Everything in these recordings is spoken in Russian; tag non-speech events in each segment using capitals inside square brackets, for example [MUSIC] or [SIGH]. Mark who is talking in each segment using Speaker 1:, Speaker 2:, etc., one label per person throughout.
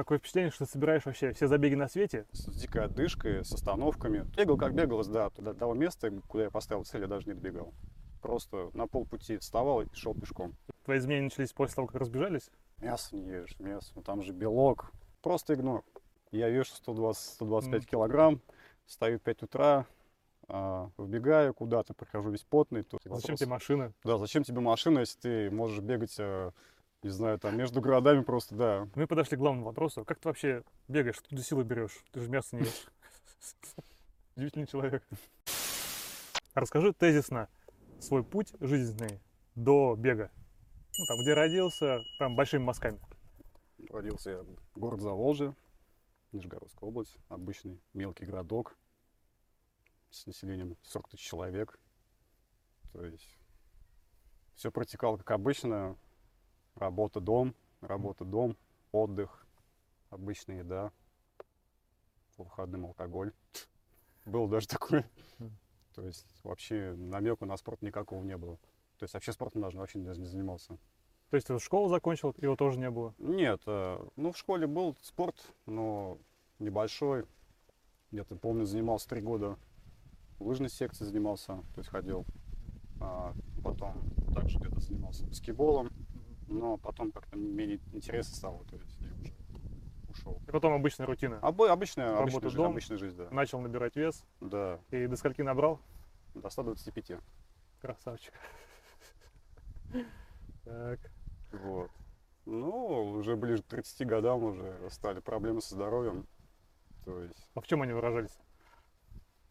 Speaker 1: Такое впечатление, что ты собираешь вообще все забеги на свете.
Speaker 2: С дикой отдышкой, с остановками. Бегал как бегалось, да, до того места, куда я поставил цель, я даже не добегал. Просто на полпути вставал и шел пешком.
Speaker 1: Твои изменения начались после того, как разбежались?
Speaker 2: Мясо не ешь, мясо, ну там же белок. Просто игнор. Я вешу 120-125
Speaker 1: Мгм.
Speaker 2: килограмм, встаю в 5 утра, а, выбегаю куда-то, прихожу весь потный. Тут
Speaker 1: Зачем
Speaker 2: вопрос-
Speaker 1: тебе машина?
Speaker 2: Да, зачем тебе машина, если ты можешь бегать, а, не знаю, там между городами просто, да.
Speaker 1: Мы подошли к главному вопросу. Как ты вообще бегаешь? Откуда силы берешь? Ты же мясо не ешь. [LAUGHS] Удивительный человек. Расскажи тезисно свой путь жизненный до бега. Ну, там, где родился, там, большими мазками.
Speaker 2: Родился я в город Заволжье, Нижегородская область, обычный мелкий городок с населением 40 тысяч человек. То есть все протекало как обычно. Работа, дом, работа, дом, отдых, обычная еда, по выходным алкоголь. Было даже такое. То есть вообще намека на спорт никакого не было. То есть вообще спортом даже вообще даже не занимался.
Speaker 1: То есть ты школу закончил, его тоже не было.
Speaker 2: Нет, э, ну в школе был спорт, но небольшой. Где-то, помню, занимался три года в лыжной секции занимался, то есть ходил. А потом также где-то занимался баскетболом, но потом как-то менее интересно стало, то есть я уже ушел.
Speaker 1: И потом обычная рутина.
Speaker 2: Обы- обычная,
Speaker 1: Работа,
Speaker 2: обычная,
Speaker 1: дом.
Speaker 2: обычная жизнь, да.
Speaker 1: Начал набирать вес.
Speaker 2: Да,
Speaker 1: И до скольки набрал?
Speaker 2: до 125.
Speaker 1: Красавчик. [LAUGHS] Так.
Speaker 2: Вот. Ну, уже ближе к 30 годам уже стали проблемы со здоровьем. То есть
Speaker 1: А в чем они выражались?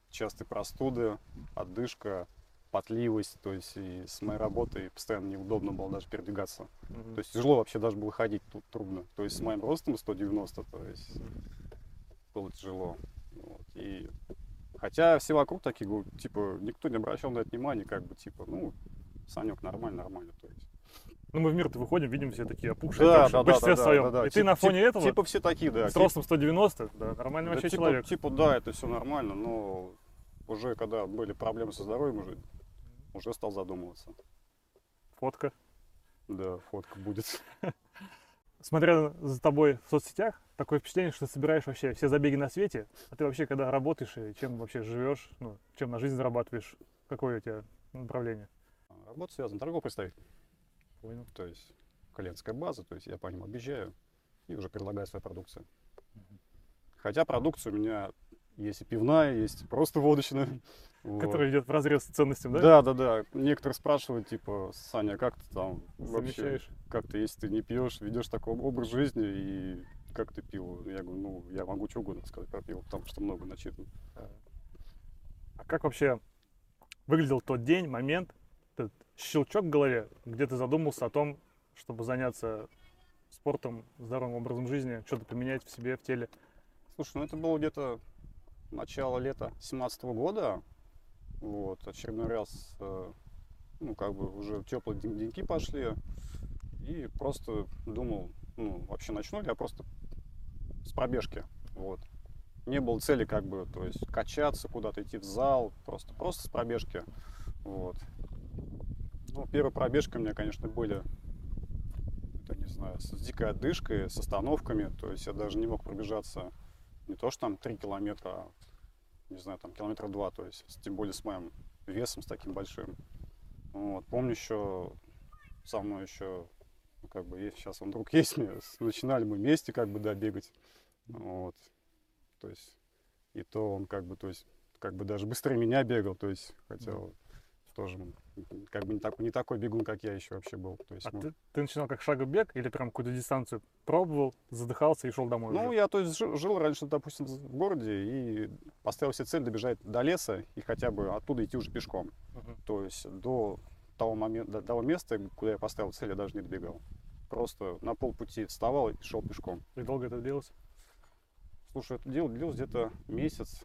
Speaker 2: частые простуды, отдышка, потливость, то есть и с моей работой постоянно неудобно было даже передвигаться.
Speaker 1: Мгм.
Speaker 2: То есть тяжело вообще даже было ходить тут трудно. То есть с моим ростом 190, то есть было тяжело. Вот. И хотя все вокруг такие, говорят, типа, никто не обращал на это внимания, как бы, типа, ну, Санек, нормально, нормально. То есть.
Speaker 1: Ну, мы в мир-то выходим, видим все такие опухшие,
Speaker 2: Да, да,
Speaker 1: в
Speaker 2: да,
Speaker 1: большинстве
Speaker 2: да,
Speaker 1: своем.
Speaker 2: да, да.
Speaker 1: И ты
Speaker 2: Тип-
Speaker 1: на фоне
Speaker 2: тип-
Speaker 1: этого,
Speaker 2: Типа все такие, да.
Speaker 1: с ростом 190, да, нормальный
Speaker 2: Да,
Speaker 1: вообще
Speaker 2: типа,
Speaker 1: человек.
Speaker 2: типа, да, это все нормально, но уже когда были проблемы со здоровьем, уже, уже стал задумываться.
Speaker 1: Фотка.
Speaker 2: Да, фотка будет. [LAUGHS]
Speaker 1: Смотря за тобой в соцсетях, такое впечатление, что ты собираешь вообще все забеги на свете. А ты вообще, когда работаешь и чем вообще живешь, ну, чем на жизнь зарабатываешь, какое у тебя направление?
Speaker 2: Работа связана, торговый представитель.
Speaker 1: Понял.
Speaker 2: То есть клиентская база, то есть я по ним объезжаю и уже предлагаю свою продукцию. Хотя продукция у меня есть и пивная, есть просто водочная. Вот.
Speaker 1: Который идет в разрез с ценностям, да?
Speaker 2: Да, да, да. Некоторые спрашивают, типа, Саня, как ты там вообще, как ты, если ты не пьешь, ведешь такой образ жизни, и как ты пиво? Я говорю, ну, я могу что угодно сказать про пиво, потому что много начитан.
Speaker 1: А как вообще выглядел тот день, момент, этот щелчок в голове, где ты задумался о том, чтобы заняться спортом, здоровым образом жизни, что-то поменять в себе, в теле?
Speaker 2: Слушай, ну это было где-то начало лета 17 года. Вот, очередной раз, э, ну, как бы уже теплые ден- деньки пошли. И просто думал, ну, вообще начну ли я просто с пробежки. Вот. Не было цели, как бы, то есть качаться, куда-то идти в зал, просто, просто с пробежки. Вот. Ну, первые пробежки у меня, конечно, были, это, не знаю, с дикой отдышкой, с остановками. То есть я даже не мог пробежаться не то, что там 3 километра, а, не знаю, там километра два, то есть, тем более с моим весом, с таким большим. Вот. Помню еще, со мной еще, ну, как бы, есть, сейчас он друг [LAUGHS] есть мне, начинали мы вместе, как бы, да, бегать. Вот. То есть, и то он, как бы, то есть, как бы даже быстрее меня бегал, то есть, хотя
Speaker 1: Мгм.
Speaker 2: тоже, как бы, не, такой не такой бегун, как я еще вообще был. То есть,
Speaker 1: А
Speaker 2: ну,
Speaker 1: ты, ты начинал как шагобег или прям какую-то дистанцию пробовал, задыхался и шел домой?
Speaker 2: Ну,
Speaker 1: уже?
Speaker 2: я то есть жил, жил раньше, допустим, в городе и поставил себе цель добежать до леса и хотя бы оттуда идти уже пешком.
Speaker 1: Мгм.
Speaker 2: То есть до того момента, до того места, куда я поставил цель, я даже не добегал. Просто на полпути вставал и шел пешком.
Speaker 1: И долго это длилось?
Speaker 2: Слушай, это дело длилось где-то месяц.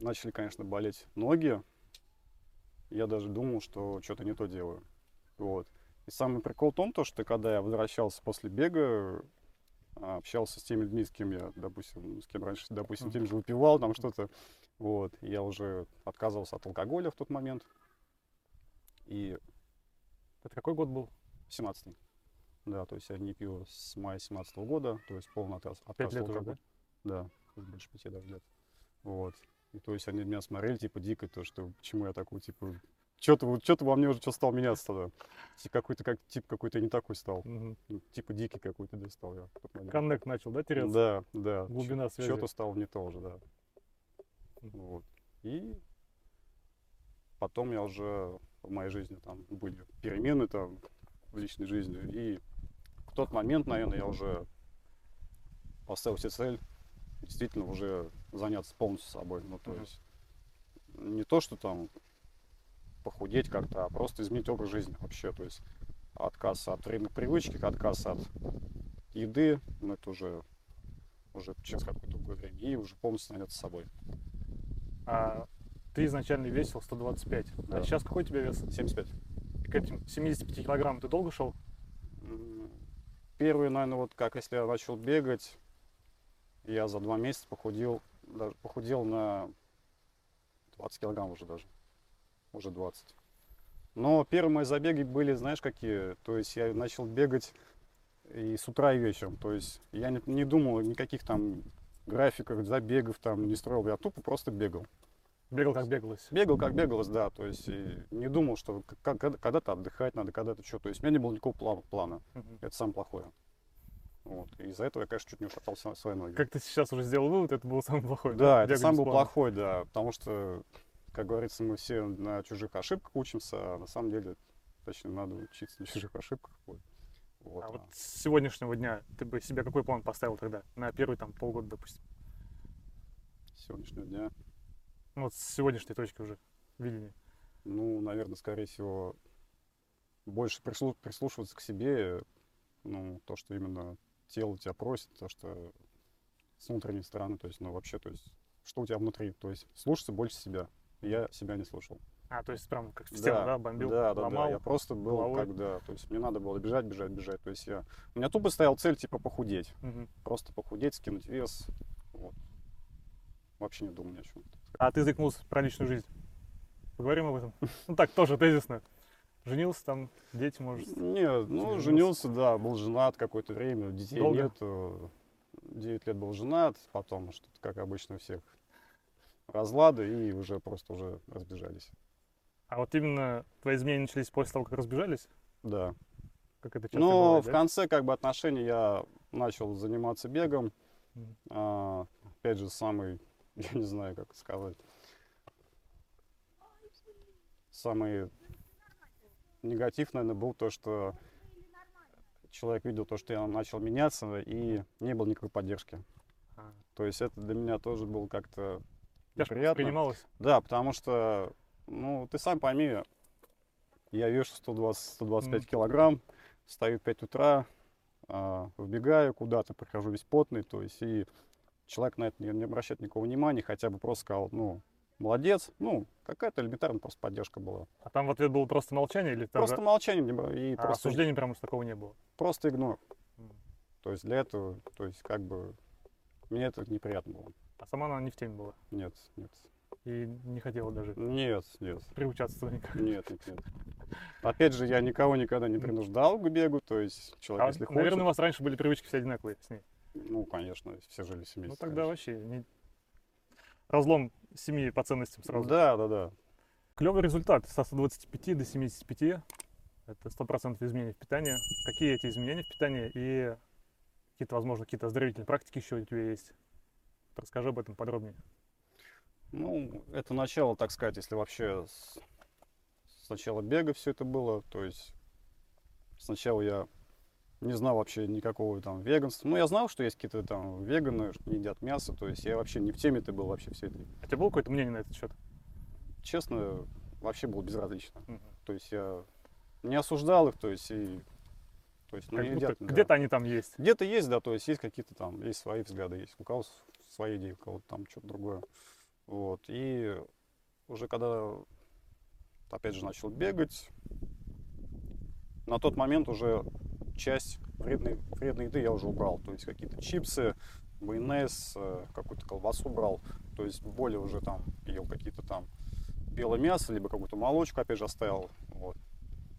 Speaker 2: Начали, конечно, болеть ноги. Я даже думал, что что-то не то делаю. Вот. И самый прикол в том, то, что когда я возвращался после бега, а, общался с теми людьми, с кем я, допустим, с кем раньше, допустим, тем же выпивал, там что-то. Вот. Я уже отказывался от алкоголя в тот момент. И
Speaker 1: Это какой год был?
Speaker 2: 17-й. Да, то есть я не пью с мая 17 года, то есть полный отказ. Отказ
Speaker 1: лет
Speaker 2: от
Speaker 1: уже,
Speaker 2: алкоголя. Да, уже больше пяти даже лет. Вот. И то есть они меня смотрели, типа, дико, то, что почему я такой, типа, что-то вот, что-то во мне уже что стал меняться тогда. Типа какой-то, как, тип какой-то не такой стал. Ну, Типа дикий какой-то да, стал я.
Speaker 1: Коннект начал, да, теряться?
Speaker 2: Да, да.
Speaker 1: Глубина связи.
Speaker 2: Что-то стало не то уже, да.
Speaker 1: Мгм.
Speaker 2: Вот. И потом я уже в моей жизни там были перемены там в личной жизни. И в тот момент, наверное, я уже поставил себе цель действительно уже заняться полностью собой. Ну, то есть не то, что там похудеть как-то, а просто изменить образ жизни вообще. То есть отказ от вредных привычек, отказ от еды, ну, это уже, уже через какое-то другое время. И уже полностью заняться собой.
Speaker 1: А ты изначально весил 125. А
Speaker 2: Да.
Speaker 1: сейчас какой у тебя вес?
Speaker 2: 75.
Speaker 1: И к этим 75 килограммам ты долго шел?
Speaker 2: Первый, наверное, вот как если я начал бегать, я за два месяца похудел, даже похудел на 20 килограмм уже даже. Уже 20. Но первые мои забеги были, знаешь, какие? То есть я начал бегать и с утра, и вечером. То есть я не, не думал никаких там графиках, забегов там не строил. Я тупо просто бегал.
Speaker 1: Бегал как бегалось.
Speaker 2: Бегал как бегалось, да, то есть и не думал, что когда-то отдыхать надо, когда-то что. То есть у меня не было никакого пла- плана.
Speaker 1: Мгм.
Speaker 2: Это самое плохое. Вот. И из-за этого я, конечно, чуть не ушатал свои ноги.
Speaker 1: Как ты сейчас уже сделал вывод, это был самый плохой.
Speaker 2: Да, это
Speaker 1: Бегать
Speaker 2: сам
Speaker 1: без
Speaker 2: был
Speaker 1: плана.
Speaker 2: плохой, да. Потому что, как говорится, мы все на чужих ошибках учимся, а на самом деле, точнее, надо учиться на чужих ошибках. Вот. Вот,
Speaker 1: А вот
Speaker 2: а.
Speaker 1: с сегодняшнего дня ты бы себе какой план поставил тогда? На первый там полгода, допустим.
Speaker 2: с сегодняшнего дня.
Speaker 1: Ну, вот с сегодняшней точки уже видения.
Speaker 2: Ну, наверное, скорее всего, больше прислу- прислушиваться к себе, ну, то, что именно тело тебя просит, то, что с внутренней стороны, то есть, ну, вообще, то есть, что у тебя внутри, то есть, слушаться больше себя. Я себя не слушал.
Speaker 1: А, то есть прям как в стену, да, бомбил,
Speaker 2: да, да,
Speaker 1: ломал.
Speaker 2: да, я просто был
Speaker 1: головой.
Speaker 2: когда, то есть, мне надо было бежать, бежать, бежать, то есть, я, у меня тупо стоял цель, типа, похудеть,
Speaker 1: Мгм.
Speaker 2: просто похудеть, скинуть вес, вот. Вообще не думал ни о чем.
Speaker 1: А ты заикнулся про личную жизнь. Поговорим об этом. Ну так, тоже тезисно. Женился там, дети, может.
Speaker 2: Не, ну,
Speaker 1: женился?
Speaker 2: да, был женат какое-то время, детей
Speaker 1: Долго?
Speaker 2: нету. 9 лет был женат, потом что-то, как обычно у всех, разлады и уже просто уже разбежались.
Speaker 1: А вот именно твои изменения начались после того, как разбежались?
Speaker 2: Да.
Speaker 1: Как это часто
Speaker 2: Но
Speaker 1: бывает,
Speaker 2: в
Speaker 1: да?
Speaker 2: конце как бы отношений я начал заниматься бегом.
Speaker 1: Мгм.
Speaker 2: А, опять же, самый, [LAUGHS] я не знаю, как сказать, самый негатив, наверное, был то, что человек видел то, что я начал меняться, и не было никакой поддержки.
Speaker 1: А,
Speaker 2: То есть это для меня тоже было как-то
Speaker 1: воспринималось?
Speaker 2: Да, потому что, ну, ты сам пойми, я вешу 120-125
Speaker 1: Мгм.
Speaker 2: килограмм, встаю в 5 утра, а, выбегаю куда-то, прихожу весь потный, то есть и человек на это не, не обращает никакого внимания, хотя бы просто сказал, ну, молодец, ну, какая-то элементарная просто поддержка была.
Speaker 1: А там в ответ было просто молчание или
Speaker 2: Просто
Speaker 1: же-
Speaker 2: молчание не бра- и
Speaker 1: а,
Speaker 2: просто,
Speaker 1: осуждения прямо уж такого не было?
Speaker 2: просто игнор.
Speaker 1: М.
Speaker 2: То есть для этого, то есть как бы мне это неприятно было.
Speaker 1: А сама она не в теме была.
Speaker 2: Нет, нет,
Speaker 1: И не хотела даже
Speaker 2: нет, нет.
Speaker 1: приучаться никак.
Speaker 2: Нет, нет, нет. Опять же, я никого никогда не принуждал к бегу, то есть человек,
Speaker 1: А,
Speaker 2: если хочет,
Speaker 1: наверное, у вас раньше были привычки все одинаковые с ней.
Speaker 2: ну, конечно, все жили в семье.
Speaker 1: Ну тогда вообще не... разлом семьи по ценностям сразу.
Speaker 2: Да, да, да.
Speaker 1: Клевый результат со 125 до 75. Это 100% изменений в питании. Какие эти изменения в питании и какие-то, возможно, какие-то оздоровительные практики еще у тебя есть? Расскажи об этом подробнее.
Speaker 2: Ну, это начало, так сказать, если вообще с, с начала бега все это было, то есть сначала я не знал вообще никакого там веганства. Ну, я знал, что есть какие-то там веганы, что не едят мясо, то есть я вообще не в теме ты был вообще все это.
Speaker 1: А у тебя было какое-то мнение на этот счет?
Speaker 2: Честно, вообще было безразлично.
Speaker 1: Мгм.
Speaker 2: То есть я не осуждал их, то есть и... То есть, ну, едят, да.
Speaker 1: Где-то они там есть.
Speaker 2: Где-то есть, да, то есть есть какие-то там, есть свои взгляды, есть у кого с- свои идеи, у кого там что-то другое. Вот. И уже когда, опять же, начал бегать, на тот момент уже часть вредной, вредной еды я уже убрал. То есть какие-то чипсы, майонез, э, какую-то колбасу брал. То есть более уже там ел какие-то там белое мясо, либо какую-то молочку опять же оставил. Вот.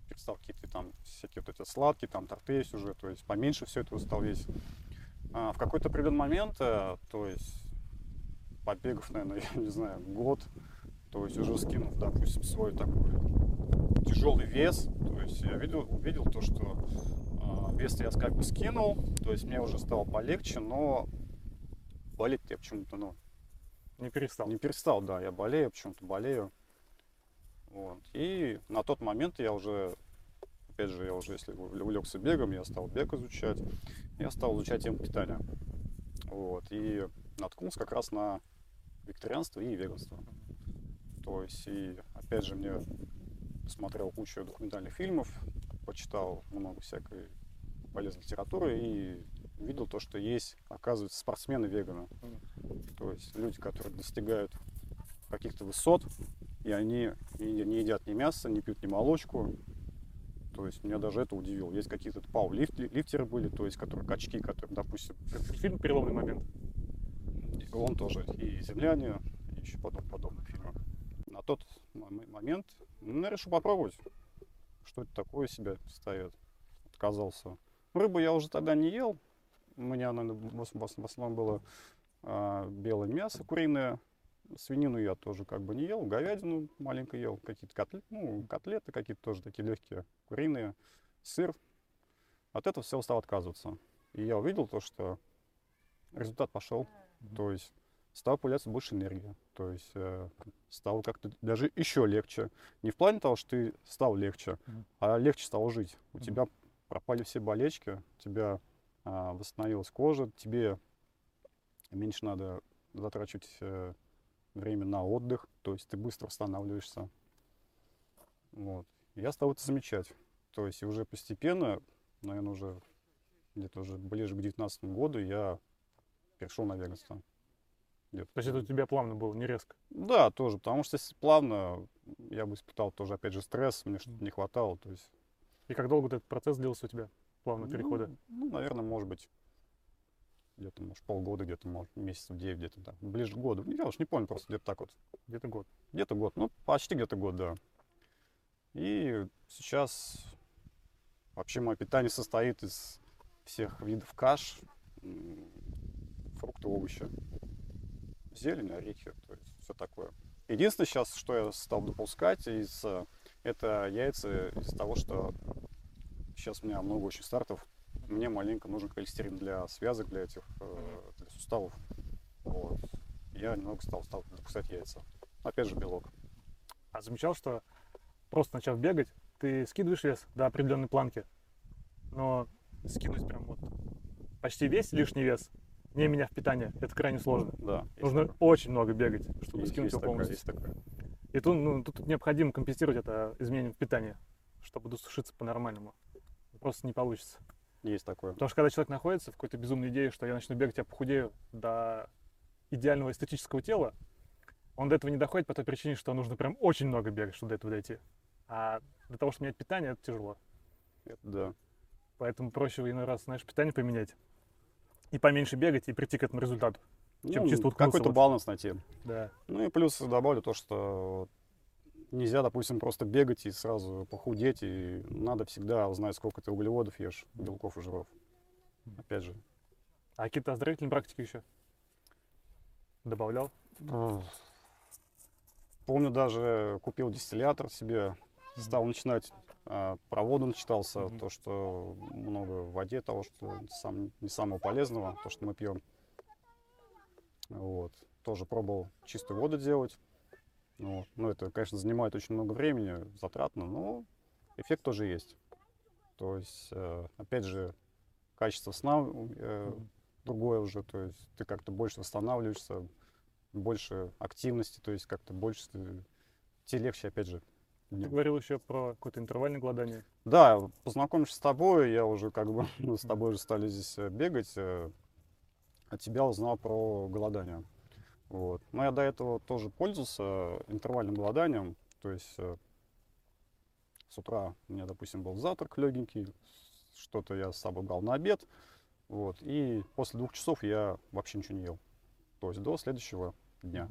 Speaker 2: перестал какие-то там всякие вот эти сладкие, там торты есть уже, то есть поменьше все это стал весить. А в какой-то определенный момент, э, то есть побегав, наверное, [LAUGHS] я не знаю, год, то есть уже скинув, допустим, свой такой тяжелый вес, то есть я видел, увидел то, что вес я как бы скинул, то есть мне уже стало полегче, но болеть я почему-то, ну,
Speaker 1: Не перестал.
Speaker 2: не перестал, да, я болею, почему-то болею. Вот. И на тот момент я уже, опять же, я уже, если увлекся бегом, я стал бег изучать, я стал изучать тему питания. Вот. И наткнулся как раз на вегетарианство и веганство. То есть, и опять же, мне смотрел кучу документальных фильмов, почитал много всякой полезной литературы и видел то, что есть, оказывается, спортсмены-веганы. То есть люди, которые достигают каких-то высот, и они не, едят ни мясо, не пьют ни молочку. То есть меня даже это удивило. Есть какие-то пау-лифтеры были, то есть которые качки, которые, допустим,
Speaker 1: фильм «Переломный момент».
Speaker 2: он тоже, и земляне, и еще подоб, подобные фильмы. На тот момент ну, я решил попробовать, что это такое себя ставит. Отказался. Рыбу я уже тогда не ел. У меня, наверное, в ос- в ос- в основном было а, белое мясо куриное. Свинину я тоже как бы не ел, говядину маленько ел, какие-то котлеты, ну, котлеты какие-то тоже такие легкие, куриные, сыр. От этого все стал отказываться. И я увидел то, что результат пошел. То есть стало появляться больше энергии. То есть э, стало как-то даже еще легче. Не в плане того, что ты стал легче, а легче стало жить. У тебя пропали все болечки, у тебя а, восстановилась кожа, тебе меньше надо затрачивать э, время на отдых, то есть ты быстро восстанавливаешься. Вот. Я стал это замечать. То есть уже постепенно, наверное, уже где-то уже ближе к 19 году я перешел на веганство.
Speaker 1: То есть это у тебя плавно было, не резко.
Speaker 2: Да, тоже, потому что если плавно, я бы испытал тоже, опять же, стресс, мне что-то не хватало, то есть...
Speaker 1: И как долго этот процесс длился у тебя, плавного перехода?
Speaker 2: Ну, ну, наверное, может быть, где-то, может, полгода, где-то, может, месяцев 9, где-то так, ближе к году. Я уж не помню, просто где-то так вот.
Speaker 1: Где-то год.
Speaker 2: Где-то год, ну, почти где-то год, да. И сейчас вообще мое питание состоит из всех видов каш, фрукты, овощи, зелень, орехи, то есть все такое. Единственное сейчас, что я стал допускать, из, э, это яйца из того, что сейчас у меня много очень стартов, мне маленько нужен холестерин для связок, для этих, э, для суставов. Вот. Я немного стал, стал допускать яйца. Опять же, белок.
Speaker 1: А замечал, что просто начав бегать, ты скидываешь вес до определенной планки, но скинуть прям вот почти весь лишний вес, не меняв питание, это крайне сложно.
Speaker 2: Да.
Speaker 1: Нужно
Speaker 2: такое.
Speaker 1: очень много бегать, чтобы
Speaker 2: Есть-
Speaker 1: скинуть
Speaker 2: есть
Speaker 1: его полностью.
Speaker 2: есть такое.
Speaker 1: И тут, ну, тут необходимо компенсировать это изменением в питании, чтобы досушиться по-нормальному. Просто не получится.
Speaker 2: Есть такое.
Speaker 1: Потому что когда человек находится в какой-то безумной идее, что я начну бегать, я похудею до идеального эстетического тела, он до этого не доходит по той причине, что нужно прям очень много бегать, чтобы до этого дойти. А для того, чтобы менять питание, это тяжело.
Speaker 2: Да.
Speaker 1: Поэтому проще иной раз, знаешь, питание поменять. И поменьше бегать, и прийти к этому результату. Чем
Speaker 2: Ну,
Speaker 1: чисто уткнуться
Speaker 2: какой-то
Speaker 1: вот.
Speaker 2: баланс найти.
Speaker 1: Да.
Speaker 2: Ну и плюс добавлю то, что нельзя, допустим, просто бегать и сразу похудеть, и надо всегда знать, сколько ты углеводов ешь, белков и жиров. Опять же.
Speaker 1: А какие-то оздоровительные практики еще? Добавлял?
Speaker 2: Помню, даже купил дистиллятор себе, стал начинать, а, про воду начитался,
Speaker 1: Мгм.
Speaker 2: то, что много в воде, того, что сам, не самого полезного, то, что мы пьем. Вот. Тоже пробовал чистую воду делать. Вот. Ну, это, конечно, занимает очень много времени, затратно, но эффект тоже есть. То есть, э, опять же, качество сна э, другое уже, то есть ты как-то больше восстанавливаешься, больше активности, то есть как-то больше ты- тебе легче, опять же.
Speaker 1: Ты говорил еще про какое-то интервальное голодание.
Speaker 2: Да, познакомившись с тобой, я уже как бы мы [LAUGHS] с тобой же стали здесь э, бегать, э, от тебя узнал про голодание. Вот. Но я до этого тоже пользовался интервальным голоданием, то есть э, с утра у меня, допустим, был завтрак легенький, что-то я с собой брал на обед, вот, и после двух часов я вообще ничего не ел, то есть до следующего дня.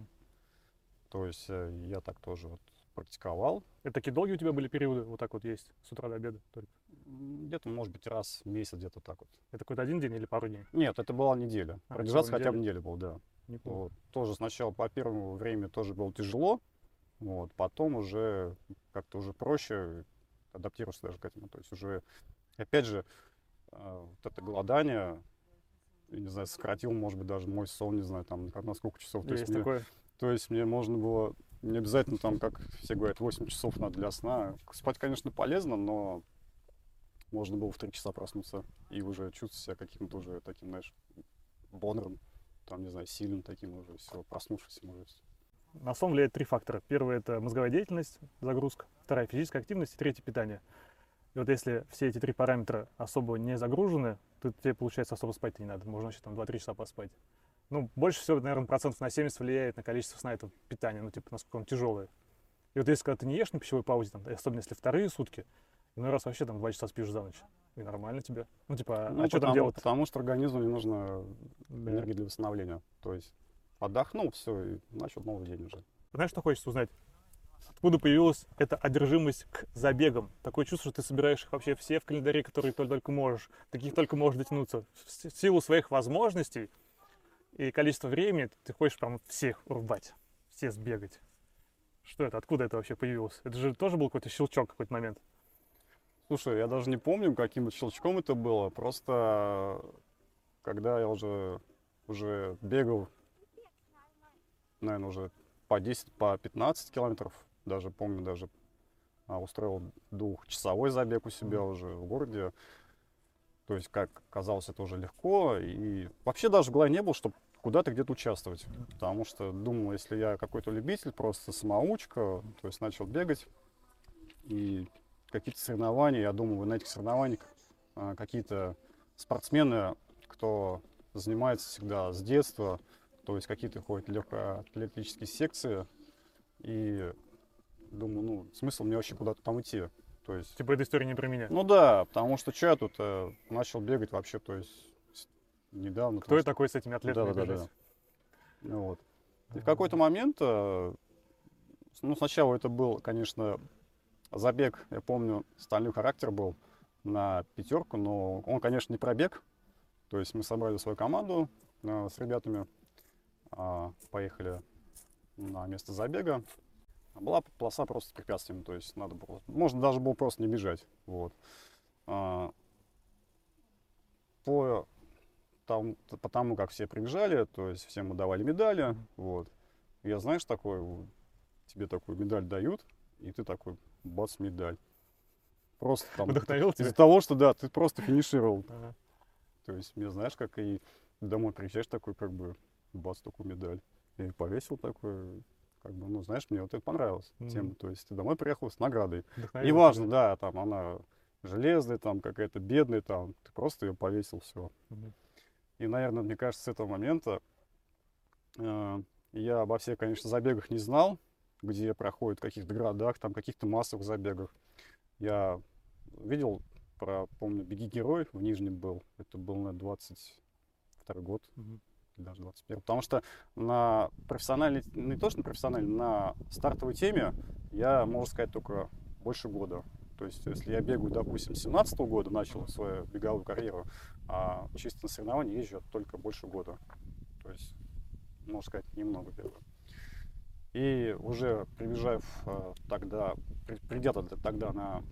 Speaker 2: То есть э, я так тоже вот практиковал.
Speaker 1: Это такие долгие у тебя были периоды, вот так вот есть, с утра до обеда только?
Speaker 2: Где-то, может быть, раз в месяц, где-то так вот.
Speaker 1: Это какой-то один день или пару дней?
Speaker 2: Нет, это была неделя.
Speaker 1: А,
Speaker 2: Продержаться хотя бы неделю был, да.
Speaker 1: Неплохо.
Speaker 2: Вот. Тоже сначала по первому времени тоже было тяжело, вот. потом уже как-то уже проще адаптироваться даже к этому. То есть уже, опять же, э, вот это голодание, я не знаю, сократил, может быть, даже мой сон, не знаю, там, на сколько часов. То
Speaker 1: есть
Speaker 2: есть, мне,
Speaker 1: такое.
Speaker 2: то есть мне можно было, не обязательно там, как все говорят, 8 часов надо для сна. Спать, конечно, полезно, но можно было в 3 часа проснуться и уже чувствовать себя каким-то уже таким, знаешь, бодрым, там, не знаю, сильным таким уже, все, проснувшимся уже.
Speaker 1: На сон влияет три фактора. Первый – это мозговая деятельность, загрузка. Вторая – физическая активность. И третий – питание. И вот если все эти три параметра особо не загружены, то тебе, получается, особо спать не надо. Можно вообще там 2-3 часа поспать. Ну, больше всего, наверное, процентов на 70 влияет на количество сна это питание, ну, типа, насколько он тяжелый. И вот если когда ты не ешь на пищевой паузе, там, особенно если вторые сутки, иной раз вообще там 2 часа спишь за ночь. И нормально тебе. Ну, типа,
Speaker 2: Ну,
Speaker 1: а что там
Speaker 2: потому,
Speaker 1: делать?
Speaker 2: потому что организму не нужно
Speaker 1: Да.
Speaker 2: энергии для восстановления. То есть отдохнул, все, и начал новый день уже.
Speaker 1: Знаешь, что хочется узнать? Откуда появилась эта одержимость к забегам? Такое чувство, что ты собираешь их вообще все в календаре, которые только, только можешь, таких только можешь дотянуться. В силу своих возможностей и количества времени ты хочешь прям всех урвать, все сбегать. Что это? Откуда это вообще появилось? Это же тоже был какой-то щелчок в какой-то момент.
Speaker 2: Слушай, я даже не помню, каким щелчком это было. Просто когда я уже, уже бегал, наверное, уже по 10, по 15 километров, даже помню, даже а, устроил двухчасовой забег у себя уже в городе. То есть, как казалось, это уже легко. И вообще даже в голове не было, чтобы куда-то где-то участвовать. Потому что думал, если я какой-то любитель, просто самоучка, то есть начал бегать. И какие-то соревнования, я думаю, на этих соревнованиях а, какие-то спортсмены, кто занимается всегда с детства, то есть какие-то ходят легкоатлетические секции, и думаю, ну, смысл мне вообще куда-то там идти. То есть,
Speaker 1: Типа эта история не про меня.
Speaker 2: ну да, потому что что я тут э, начал бегать вообще, то есть недавно.
Speaker 1: Кто я
Speaker 2: потому
Speaker 1: такой с этими атлетами
Speaker 2: Да-да-да-да.
Speaker 1: бежать?
Speaker 2: что- ну вот. И в какой-то момент, э, ну, сначала это был, конечно, забег, я помню, стальной характер был на пятерку, но он, конечно, не пробег. То есть мы собрали свою команду э, с ребятами, а, поехали на место забега. Была полоса просто с препятствиями, то есть надо было, можно даже было просто не бежать, вот. А, По тому, по тому, как все прибежали, то есть всем мы давали медали, вот. Я, знаешь, такой, тебе такую медаль дают, и ты такой, бац, медаль. Просто там,
Speaker 1: Вдохновил тебя?
Speaker 2: из-за того, что, да, ты просто финишировал.
Speaker 1: Ага.
Speaker 2: То есть, мне, знаешь, как и домой приезжаешь такой, как бы, бац, такую медаль. И повесил такой, как бы, ну, знаешь, мне вот это понравилось.
Speaker 1: Мгм.
Speaker 2: Тема. То есть, ты домой приехал с наградой. Неважно,
Speaker 1: тебя?
Speaker 2: да, там она железная, там какая-то бедная, там, ты просто ее повесил, все.
Speaker 1: Мгм.
Speaker 2: И, наверное, мне кажется, с этого момента э, я обо всех, конечно, забегах не знал, где проходят в каких-то городах, там, каких-то массовых забегах. Я видел про, помню, «Беги, герой» в Нижнем был. Это был, на 22 год,
Speaker 1: Мгм.
Speaker 2: даже 21 Потому что на профессиональной, не то что на профессиональной, на стартовой теме я, можно сказать, только больше года. То есть, если я бегаю, допустим, с 17 года, начал свою беговую карьеру, а чисто на соревнования езжу только больше года. То есть, можно сказать, немного бегаю. И уже приезжая э, тогда, при- придя тогда- на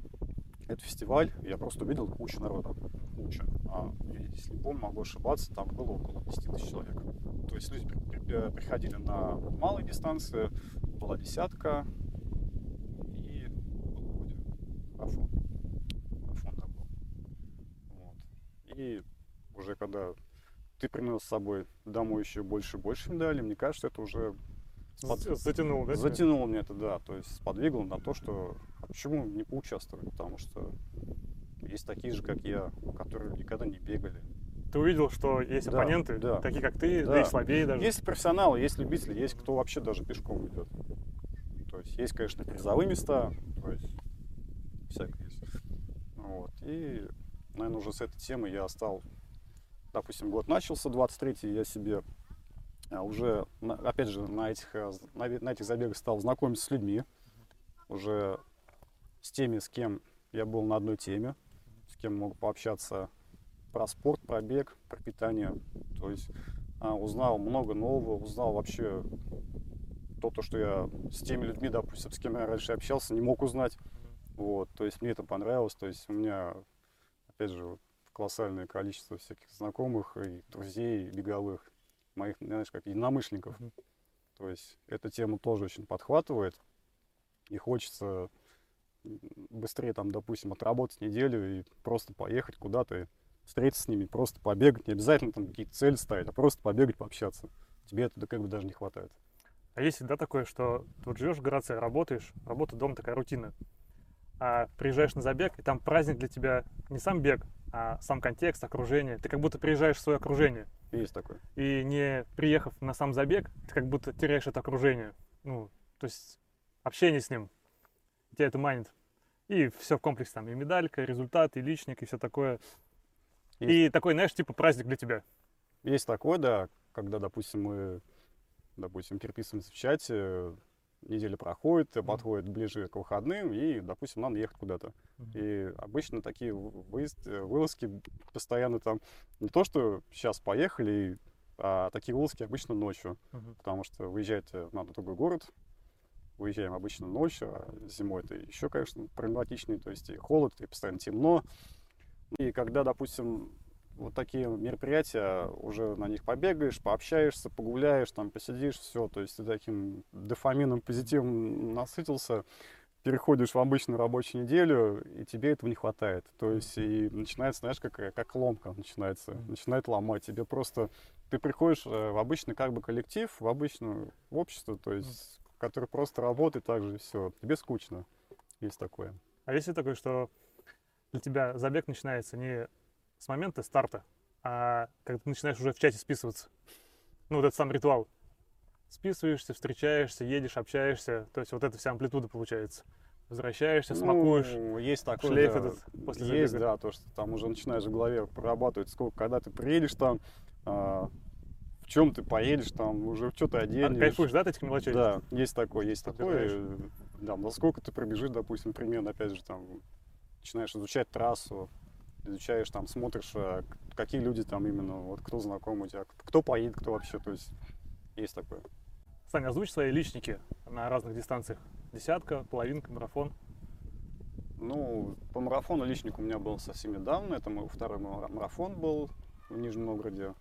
Speaker 2: этот фестиваль, я просто увидел кучу народа. Куча. А, если помню, могу ошибаться, там было около 10 тысяч человек. То есть люди при- при- э, приходили на малые дистанции, была десятка, и был вроде марафон. Марафон, да, был. Вот. И уже когда ты принес с собой домой еще больше и больше медалей, мне кажется, это уже спод-
Speaker 1: Затянул, да? тебя?
Speaker 2: затянуло мне это, да, то есть сподвигло на то, что а почему не поучаствовать, потому что есть такие же, как я, которые никогда не бегали.
Speaker 1: Ты увидел, что есть
Speaker 2: Да,
Speaker 1: оппоненты,
Speaker 2: да.
Speaker 1: такие как ты, да,
Speaker 2: Да.
Speaker 1: и слабее даже.
Speaker 2: Есть профессионалы, есть любители, есть кто вообще даже пешком идет. То есть есть, конечно, призовые места, то есть всякое есть. Вот. И, наверное, уже с этой темы я стал, допустим, год начался, 23-й, я себе уже, на- опять же, на этих, э, на этих забегах стал знакомиться с людьми. уже с теми, с кем я был на одной теме, с кем мог пообщаться про спорт, про бег, про питание. То есть а, узнал много нового, узнал вообще то, то, что я с теми людьми, допустим, с кем я раньше общался, не мог узнать. Вот, то есть мне это понравилось. То есть у меня, опять же, колоссальное количество всяких знакомых и друзей беговых, моих, знаешь, как единомышленников.
Speaker 1: Мгм.
Speaker 2: То есть эта тема тоже очень подхватывает. И хочется быстрее, там, допустим, отработать неделю и просто поехать куда-то, встретиться с ними, просто побегать. Не обязательно там какие-то цели ставить, а просто побегать, пообщаться. Тебе это как бы даже не хватает.
Speaker 1: А есть всегда такое, что ты вот живешь в Грации, работаешь, работа, дом такая рутина. А приезжаешь на забег, и там праздник для тебя не сам бег, а сам контекст, окружение. Ты как будто приезжаешь в свое окружение.
Speaker 2: Есть такое.
Speaker 1: И не приехав на сам забег, ты как будто теряешь это окружение. Ну, то есть общение с ним. Тебя это манит. И все в комплексе там. И медалька, и результат, и личник, и все такое. И такой, знаешь, типа праздник для тебя.
Speaker 2: Есть такое, да, когда, допустим, мы, допустим, переписываемся в чате, неделя проходит, подходит ближе к выходным, и, допустим, надо ехать куда-то. И обычно такие выезд, э, вылазки постоянно там не то, что сейчас поехали, а такие вылазки обычно ночью, потому что выезжать э, надо в другой город, выезжаем обычно ночью, а зимой это еще, конечно, проблематичнее, то есть и холод, и постоянно темно. И когда, допустим, вот такие мероприятия, уже на них побегаешь, пообщаешься, погуляешь, там посидишь, все, то есть ты таким дофамином, позитивом насытился, переходишь в обычную рабочую неделю, и тебе этого не хватает. То есть и начинается, знаешь, как, как ломка начинается, начинает ломать. Тебе просто, ты приходишь э, в обычный как бы коллектив, в обычное общество, то есть, который просто работает так же, все. Тебе скучно. Есть такое.
Speaker 1: А если такое, что для тебя забег начинается не с момента старта, а когда ты начинаешь уже в чате списываться? Ну, вот этот сам ритуал. Списываешься, встречаешься, едешь, общаешься. То есть вот эта вся амплитуда получается. Возвращаешься, смакуешь.
Speaker 2: Ну, есть такое,
Speaker 1: шлейф
Speaker 2: да.
Speaker 1: этот после
Speaker 2: Есть,
Speaker 1: забега.
Speaker 2: да, то, что там уже начинаешь в голове прорабатывать, сколько, когда ты приедешь там, а, в чем ты поедешь там, уже что ты
Speaker 1: А,
Speaker 2: оденешь.
Speaker 1: кайфуешь, да, от этих мелочей?
Speaker 2: Да, есть такое, есть такое. Да, насколько ты пробежишь, допустим, примерно, опять же, там, начинаешь изучать трассу, изучаешь там, смотришь, к- какие люди там именно, вот кто знаком у тебя, кто поедет, кто вообще, то есть есть такое.
Speaker 1: Саня, озвучь свои личники на разных дистанциях. Десятка, половинка, марафон.
Speaker 2: Ну, по марафону личник у меня был совсем недавно. Это мой второй мара- марафон был в Нижнем Новгороде.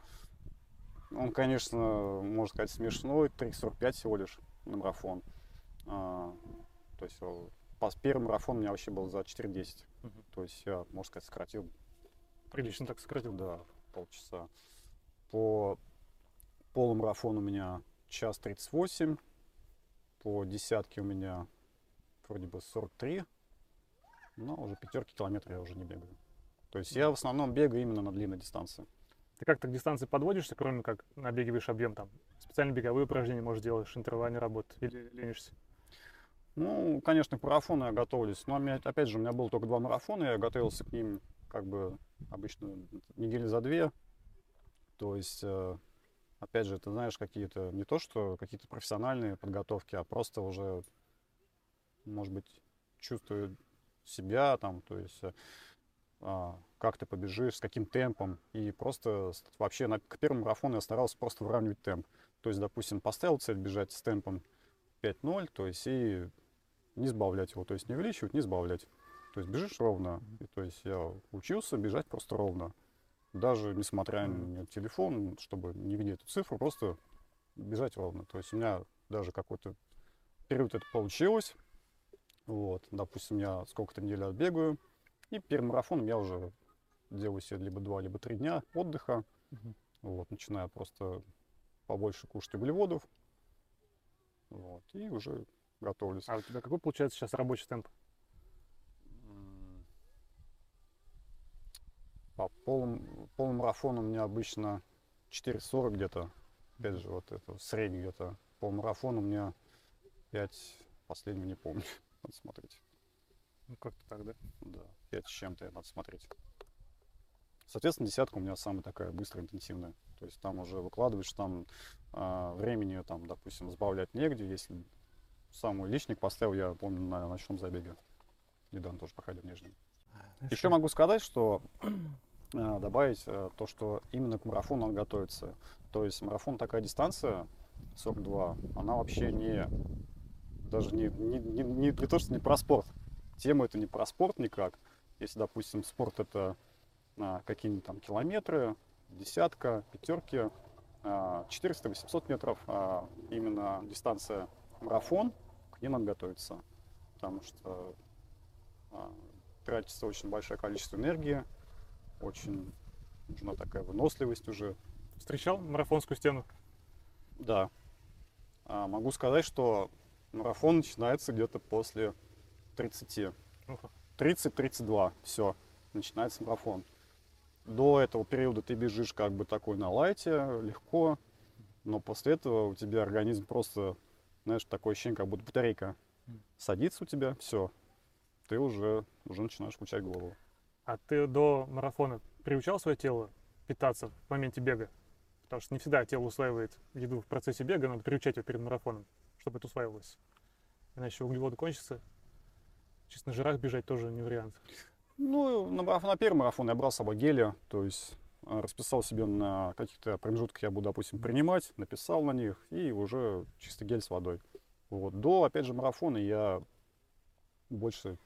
Speaker 2: Он, конечно, можно сказать, смешной. 3.45 всего лишь на марафон. А, то есть э, первый марафон у меня вообще был за 4.10.
Speaker 1: Мгм.
Speaker 2: То есть я, можно сказать, сократил,
Speaker 1: Прилично так сократил.
Speaker 2: да, полчаса. По полумарафону у меня час 38. По десятке у меня вроде бы 43. Но уже пятерки километров я уже не бегаю. То есть я в основном бегаю именно на длинной дистанции.
Speaker 1: Ты как-то к дистанции подводишься, кроме как набегиваешь объем там? Специальные беговые упражнения, может, делаешь, интервальные работы или ленишься?
Speaker 2: Ну, конечно, к марафону я готовлюсь. Но опять же, у меня было только два марафона, я готовился к ним как бы обычно недели за две. То есть, э, опять же, ты знаешь, какие-то, не то что какие-то профессиональные подготовки, а просто уже, может быть, чувствую себя там, то есть, э, а, как ты побежишь, с каким темпом. И просто вообще на, к первому марафону я старался просто выравнивать темп. То есть, допустим, поставил цель бежать с темпом 5-0, то есть и не сбавлять его, то есть не увеличивать, не сбавлять. То есть бежишь ровно. И, то есть я учился бежать просто ровно. Даже несмотря на телефон, чтобы не видеть эту цифру, просто бежать ровно. То есть у меня даже какой-то период это получилось. Вот, допустим, я сколько-то недель отбегаю, и перед марафоном я уже делаю себе либо два, либо три дня отдыха. Вот, начинаю просто побольше кушать углеводов. Вот, и уже готовлюсь.
Speaker 1: А у тебя какой получается сейчас рабочий темп?
Speaker 2: По полум- полумарафону у меня обычно 4.40 где-то. Опять же, вот это средний где-то. Полумарафон у меня 5, последнего не помню. [LAUGHS] Надо смотреть.
Speaker 1: Ну, как-то так, да?
Speaker 2: Да, 5 с чем-то надо смотреть. Соответственно, десятка у меня самая такая быстрая, интенсивная. То есть там уже выкладываешь, там а, времени, там, допустим, сбавлять негде, если самый личник поставил, я помню, на ночном забеге. Недавно тоже проходил в Нижнем. Еще могу сказать, что [CLEARS THROAT] э, добавить э, то, что именно к марафону надо готовиться. То есть марафон такая дистанция, 42, она вообще не даже не, не, не, не, не то, что не про спорт. Тема это не про спорт никак. Если, допустим, спорт это а, какие-нибудь там километры, десятка, пятерки, а, 400-800 метров, а именно дистанция марафон, к ней надо готовиться. Потому что а, тратится очень большое количество энергии, очень нужна такая выносливость уже.
Speaker 1: Встречал марафонскую стену?
Speaker 2: Да. А, могу сказать, что марафон начинается где-то после 30.
Speaker 1: Уха.
Speaker 2: 30-32, все, начинается марафон. До этого периода ты бежишь как бы такой на лайте, легко, но после этого у тебя организм просто, знаешь, такое ощущение, как будто батарейка садится у тебя, все, ты уже, уже начинаешь включать голову.
Speaker 1: А ты до марафона приучал свое тело питаться в моменте бега? Потому что не всегда тело усваивает еду в процессе бега, надо приучать его перед марафоном, чтобы это усваивалось. Иначе углеводы кончатся. Чисто на жирах бежать тоже не вариант.
Speaker 2: Ну, на, марафон, на первый марафон я брал с собой гели, то есть расписал себе на каких-то промежутках я буду, допустим, принимать, написал на них, и уже чисто гель с водой. Вот. До, опять же, марафона я больше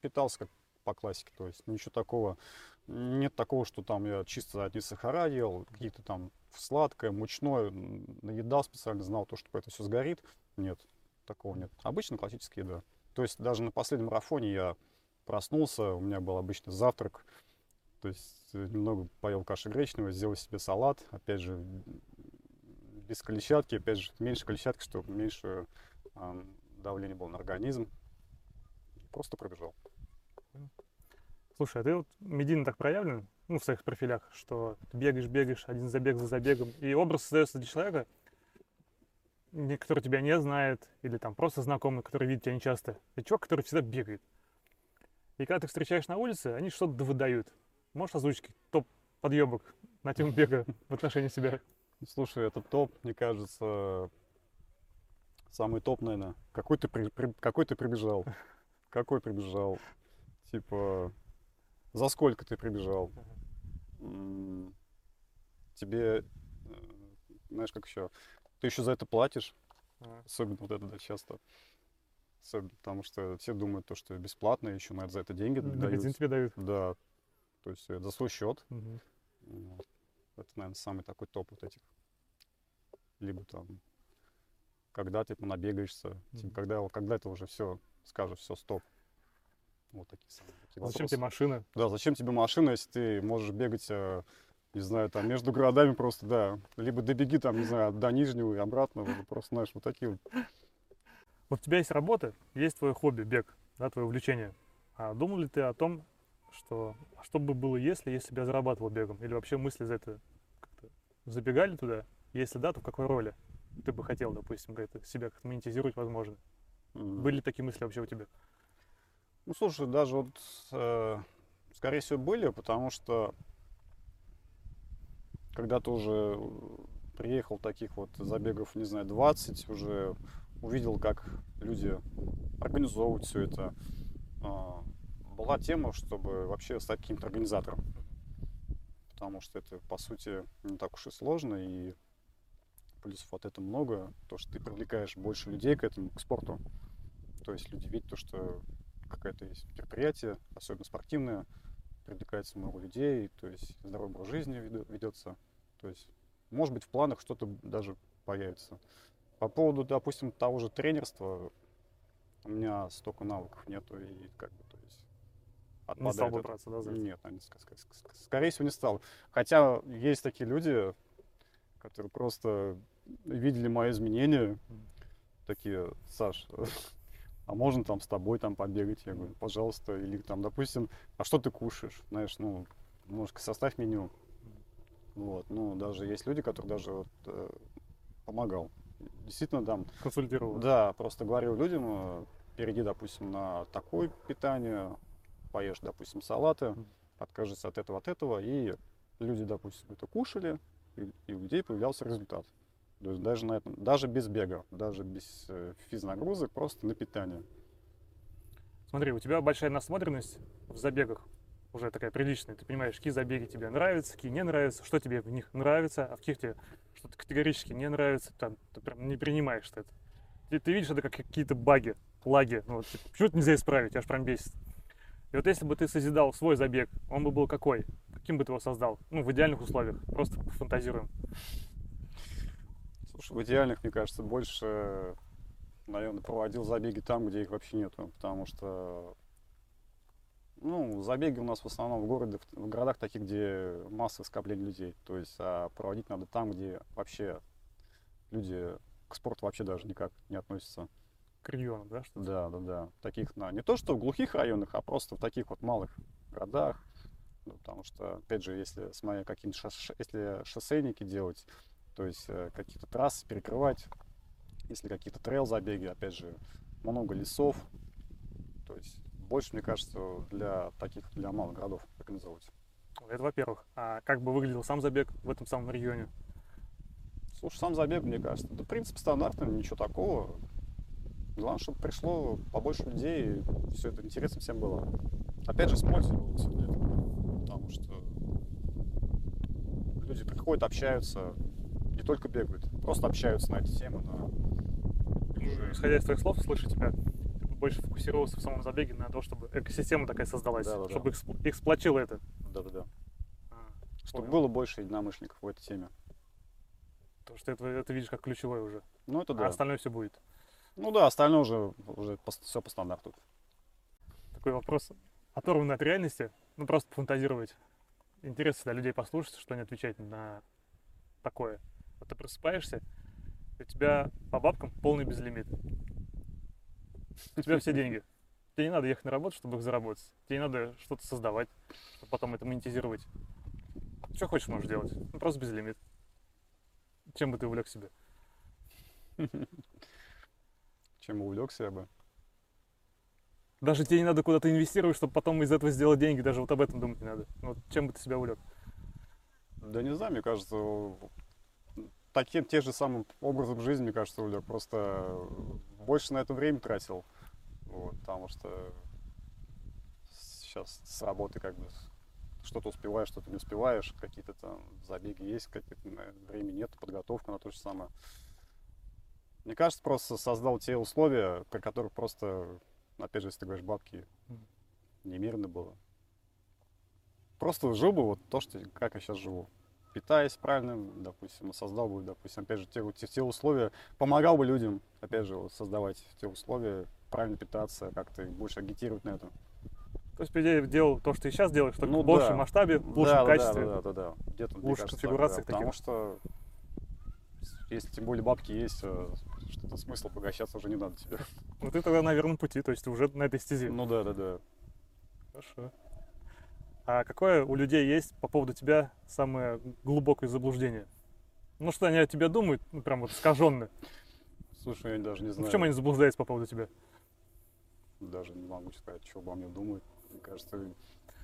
Speaker 2: питался как по классике, то есть ничего такого, нет такого, что там я чисто одни сахара ел, какие-то там сладкое, мучное, наедал специально, знал то, что это все сгорит. Нет, такого нет. Обычно классическая еда. То есть даже на последнем марафоне я проснулся, у меня был обычный завтрак, то есть э, немного поел каши гречневой, сделал себе салат, опять же, без клетчатки, опять же, меньше клетчатки, чтобы меньше ам, давление было на организм. Просто пробежал.
Speaker 1: Слушай, а ты вот медийно так проявлен, ну, в своих профилях, что ты бегаешь, бегаешь, один забег за забегом, и образ создается для человека, который тебя не знает, или там просто знакомый, который видит тебя нечасто. Это чувак, который всегда бегает. И когда ты встречаешь на улице, они что-то выдают. Можешь озвучить топ подъебок на тему бега в отношении себя?
Speaker 2: Слушай, это топ, мне кажется, самый топ, наверное. Какой ты, при- при- какой ты прибежал? Какой прибежал? Типа, за сколько ты прибежал? Тебе, э, знаешь, как еще? Ты еще за это платишь? Особенно вот это, да, часто. Особенно потому что все думают, то, что бесплатно, еще на это за это деньги дают.
Speaker 1: бензин тебе дают.
Speaker 2: Да, то есть это за свой счет.
Speaker 1: Мгм.
Speaker 2: Вот. Это, наверное, самый такой топ вот этих. Либо там, когда ты набегаешься, типа,
Speaker 1: Мгм.
Speaker 2: когда, когда это уже все скажешь, все, стоп. Вот такие самые такие
Speaker 1: Зачем
Speaker 2: вопросы.
Speaker 1: тебе машина?
Speaker 2: Да, зачем тебе машина, если ты можешь бегать, э, не знаю, там между городами просто, да. Либо добеги там, не знаю, до Нижнего и обратно. Просто, знаешь, вот такие вот.
Speaker 1: Вот у тебя есть работа, есть твое хобби, бег, да, твое увлечение. А думал ли ты о том, что а что бы было, если, если бы я зарабатывал бегом? Или вообще мысли за это как-то забегали туда? Если да, то в какой роли ты бы хотел, допустим, как-то себя как-то монетизировать, возможно?
Speaker 2: м,
Speaker 1: Были ли такие мысли вообще у тебя?
Speaker 2: Ну, слушай, даже вот, э, скорее всего, были, потому что когда ты уже приехал таких вот забегов, не знаю, 20, уже увидел, как люди организовывают все это, а, была тема, чтобы вообще стать каким-то организатором. Потому что это, по сути, не так уж и сложно, и плюсов от этого много, то, что ты привлекаешь больше людей к этому, к спорту. То есть люди видят то, что какое-то есть мероприятие, особенно спортивное, привлекается много людей, то есть здоровый образ жизни ведется. То есть, может быть, в планах что-то даже появится. По поводу, допустим, того же тренерства, у меня столько навыков нету, и как бы, есть,
Speaker 1: Не стал
Speaker 2: отпадает
Speaker 1: бы браться, да, за это?
Speaker 2: Нет, ск- скорее всего, не стал. Хотя есть такие люди, которые просто видели мои изменения, такие, Саш, [LAUGHS] а можно там с тобой там побегать? Я говорю, пожалуйста. Или там, допустим, а что ты кушаешь? Знаешь, ну, немножко составь меню. Вот, ну, даже есть люди, которые даже вот, э, помогал. Действительно, там,
Speaker 1: Консультировал.
Speaker 2: да, просто говорил людям, э, перейди, допустим, на такое питание, поешь, допустим, салаты, откажись от этого, от этого, и люди, допустим, это кушали, и, и у людей появлялся результат. То есть даже на этом, даже без бега, даже без э, физнагрузок, просто на питание.
Speaker 1: Смотри, у тебя большая насмотренность в забегах, уже такая приличная. Ты понимаешь, какие забеги тебе нравятся, какие не нравятся, что тебе в них нравится, а в каких тебе что-то категорически не нравится, там, ты прям не принимаешь это. Ты, ты видишь это как какие-то баги, лаги. Ну, вот, типа, почему это нельзя исправить, аж прям бесит. И вот если бы ты созидал свой забег, он бы был какой? Каким бы ты его создал? Ну, в идеальных условиях. Просто фантазируем.
Speaker 2: Слушай, в идеальных, мне кажется, больше, наверное, проводил забеги там, где их вообще нету. Потому что, ну, забеги у нас в основном в городе, в городах таких, где масса скопления людей. То есть, а проводить надо там, где вообще люди к спорту вообще даже никак не относятся.
Speaker 1: Региону, да? Что
Speaker 2: Да, да, да. Таких, на, не то что в глухих районах, а просто в таких вот малых городах. Ну, потому что, опять же, если с моей какие-то шоссе, если шоссейники делать, то есть э, какие-то трассы перекрывать, если какие-то трейл-забеги, опять же, много лесов, то есть больше, мне кажется, для таких, для малых городов организовывать.
Speaker 1: Это во-первых. А как бы выглядел сам забег в этом самом регионе?
Speaker 2: Слушай, сам забег, мне кажется, да, в принципе, стандартный, ничего такого. Главное, чтобы пришло побольше людей, и все это интересно всем было. Опять же, с пользой было всё для этого. Потому что люди приходят, общаются, не только бегают, просто общаются на эти темы. На...
Speaker 1: Уже, исходя из твоих слов, слышу тебя, ты бы больше фокусировался в самом забеге на то, чтобы экосистема такая создалась,
Speaker 2: Да-да-да.
Speaker 1: чтобы эксп- эксплуатировала это.
Speaker 2: Да-да-да.
Speaker 1: А,
Speaker 2: Чтобы
Speaker 1: Понял.
Speaker 2: было больше единомышленников в этой теме.
Speaker 1: Потому что это, это видишь как ключевое уже.
Speaker 2: Ну, это
Speaker 1: А
Speaker 2: да.
Speaker 1: остальное все будет.
Speaker 2: Ну да, остальное уже, уже все по стандарту.
Speaker 1: Такой вопрос оторванный от реальности, ну просто пофантазировать. Интересно для людей послушать, что они отвечают на такое. Вот ты просыпаешься, у тебя по бабкам полный безлимит. У тебя все деньги. Тебе не надо ехать на работу, чтобы их заработать. Тебе не надо что-то создавать, чтобы потом это монетизировать. Что хочешь, можешь делать. Ну, просто безлимит. Чем бы ты увлек себя? [LAUGHS]
Speaker 2: Чем увлекся я бы.
Speaker 1: Даже тебе не надо куда-то инвестировать, чтобы потом из этого сделать деньги. Даже вот об этом думать не надо. Ну, Вот чем бы ты себя увлек?
Speaker 2: Да не знаю, мне кажется, таким, те же самым образом жизни, мне кажется, увлек. Просто больше на это время тратил. Вот, потому что сейчас с работы как бы что-то успеваешь, что-то не успеваешь, какие-то там забеги есть, какие-то времени нет, подготовка на то же самое. Мне кажется, просто создал те условия, при которых просто, опять же, если ты говоришь, бабки
Speaker 1: Мгм.
Speaker 2: немерено было. Просто жил бы вот то, что, как я сейчас живу. Питаясь правильно, допустим, создал бы, допустим, опять же, те, те, те условия, помогал бы людям, опять же, вот создавать те условия, правильно питаться, как-то их больше агитировать на это.
Speaker 1: То есть, по идее, делал то, что ты сейчас делаешь, только
Speaker 2: Ну
Speaker 1: в большем
Speaker 2: да.
Speaker 1: масштабе, в лучшем
Speaker 2: да,
Speaker 1: качестве.
Speaker 2: Да, да, да, да. Где-то, мне
Speaker 1: лучших
Speaker 2: кажется,
Speaker 1: конфигурациях
Speaker 2: да, Потому
Speaker 1: таких.
Speaker 2: что если тем более бабки есть, э, что-то смысл погощаться уже не надо тебе. [LAUGHS]
Speaker 1: Ну, ты тогда на верном пути, то есть ты уже на этой стезе.
Speaker 2: Ну да, да, да.
Speaker 1: Хорошо. А какое у людей есть по поводу тебя самое глубокое заблуждение? Ну, что они о тебе думают, ну, прям вот искаженно.
Speaker 2: Слушай, я даже не
Speaker 1: Ну,
Speaker 2: знаю.
Speaker 1: в чем они заблуждаются по поводу тебя?
Speaker 2: Даже не могу сказать, что обо мне думают. Мне кажется,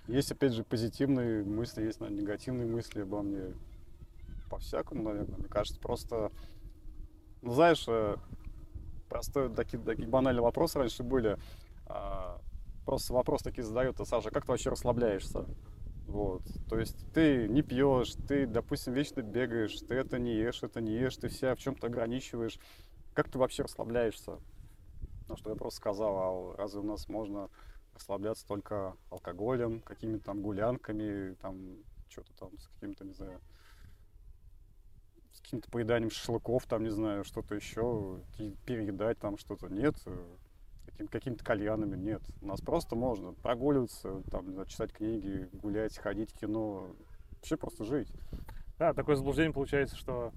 Speaker 2: есть, опять же, позитивные мысли, есть наверное, негативные мысли обо мне. По-всякому, наверное. Мне кажется, просто... Ну, знаешь, э, простой, такие, такие банальные вопросы раньше были. А, Просто вопрос такие задают, а, Саша, как ты вообще расслабляешься? Вот. То есть ты не пьешь, ты, допустим, вечно бегаешь, ты это не ешь, это не ешь, ты себя в чем-то ограничиваешь. Как ты вообще расслабляешься? Ну, что я просто сказал, а разве у нас можно расслабляться только алкоголем, какими-то там гулянками, там, что-то там с каким-то, не знаю, каким-то поеданием шашлыков, там, не знаю, что-то еще, переедать там что-то. Нет, э, каким- какими-то кальянами, нет. У нас просто можно прогуливаться, там, не знаю, читать книги, гулять, ходить в кино, вообще просто жить.
Speaker 1: Да, такое заблуждение получается, что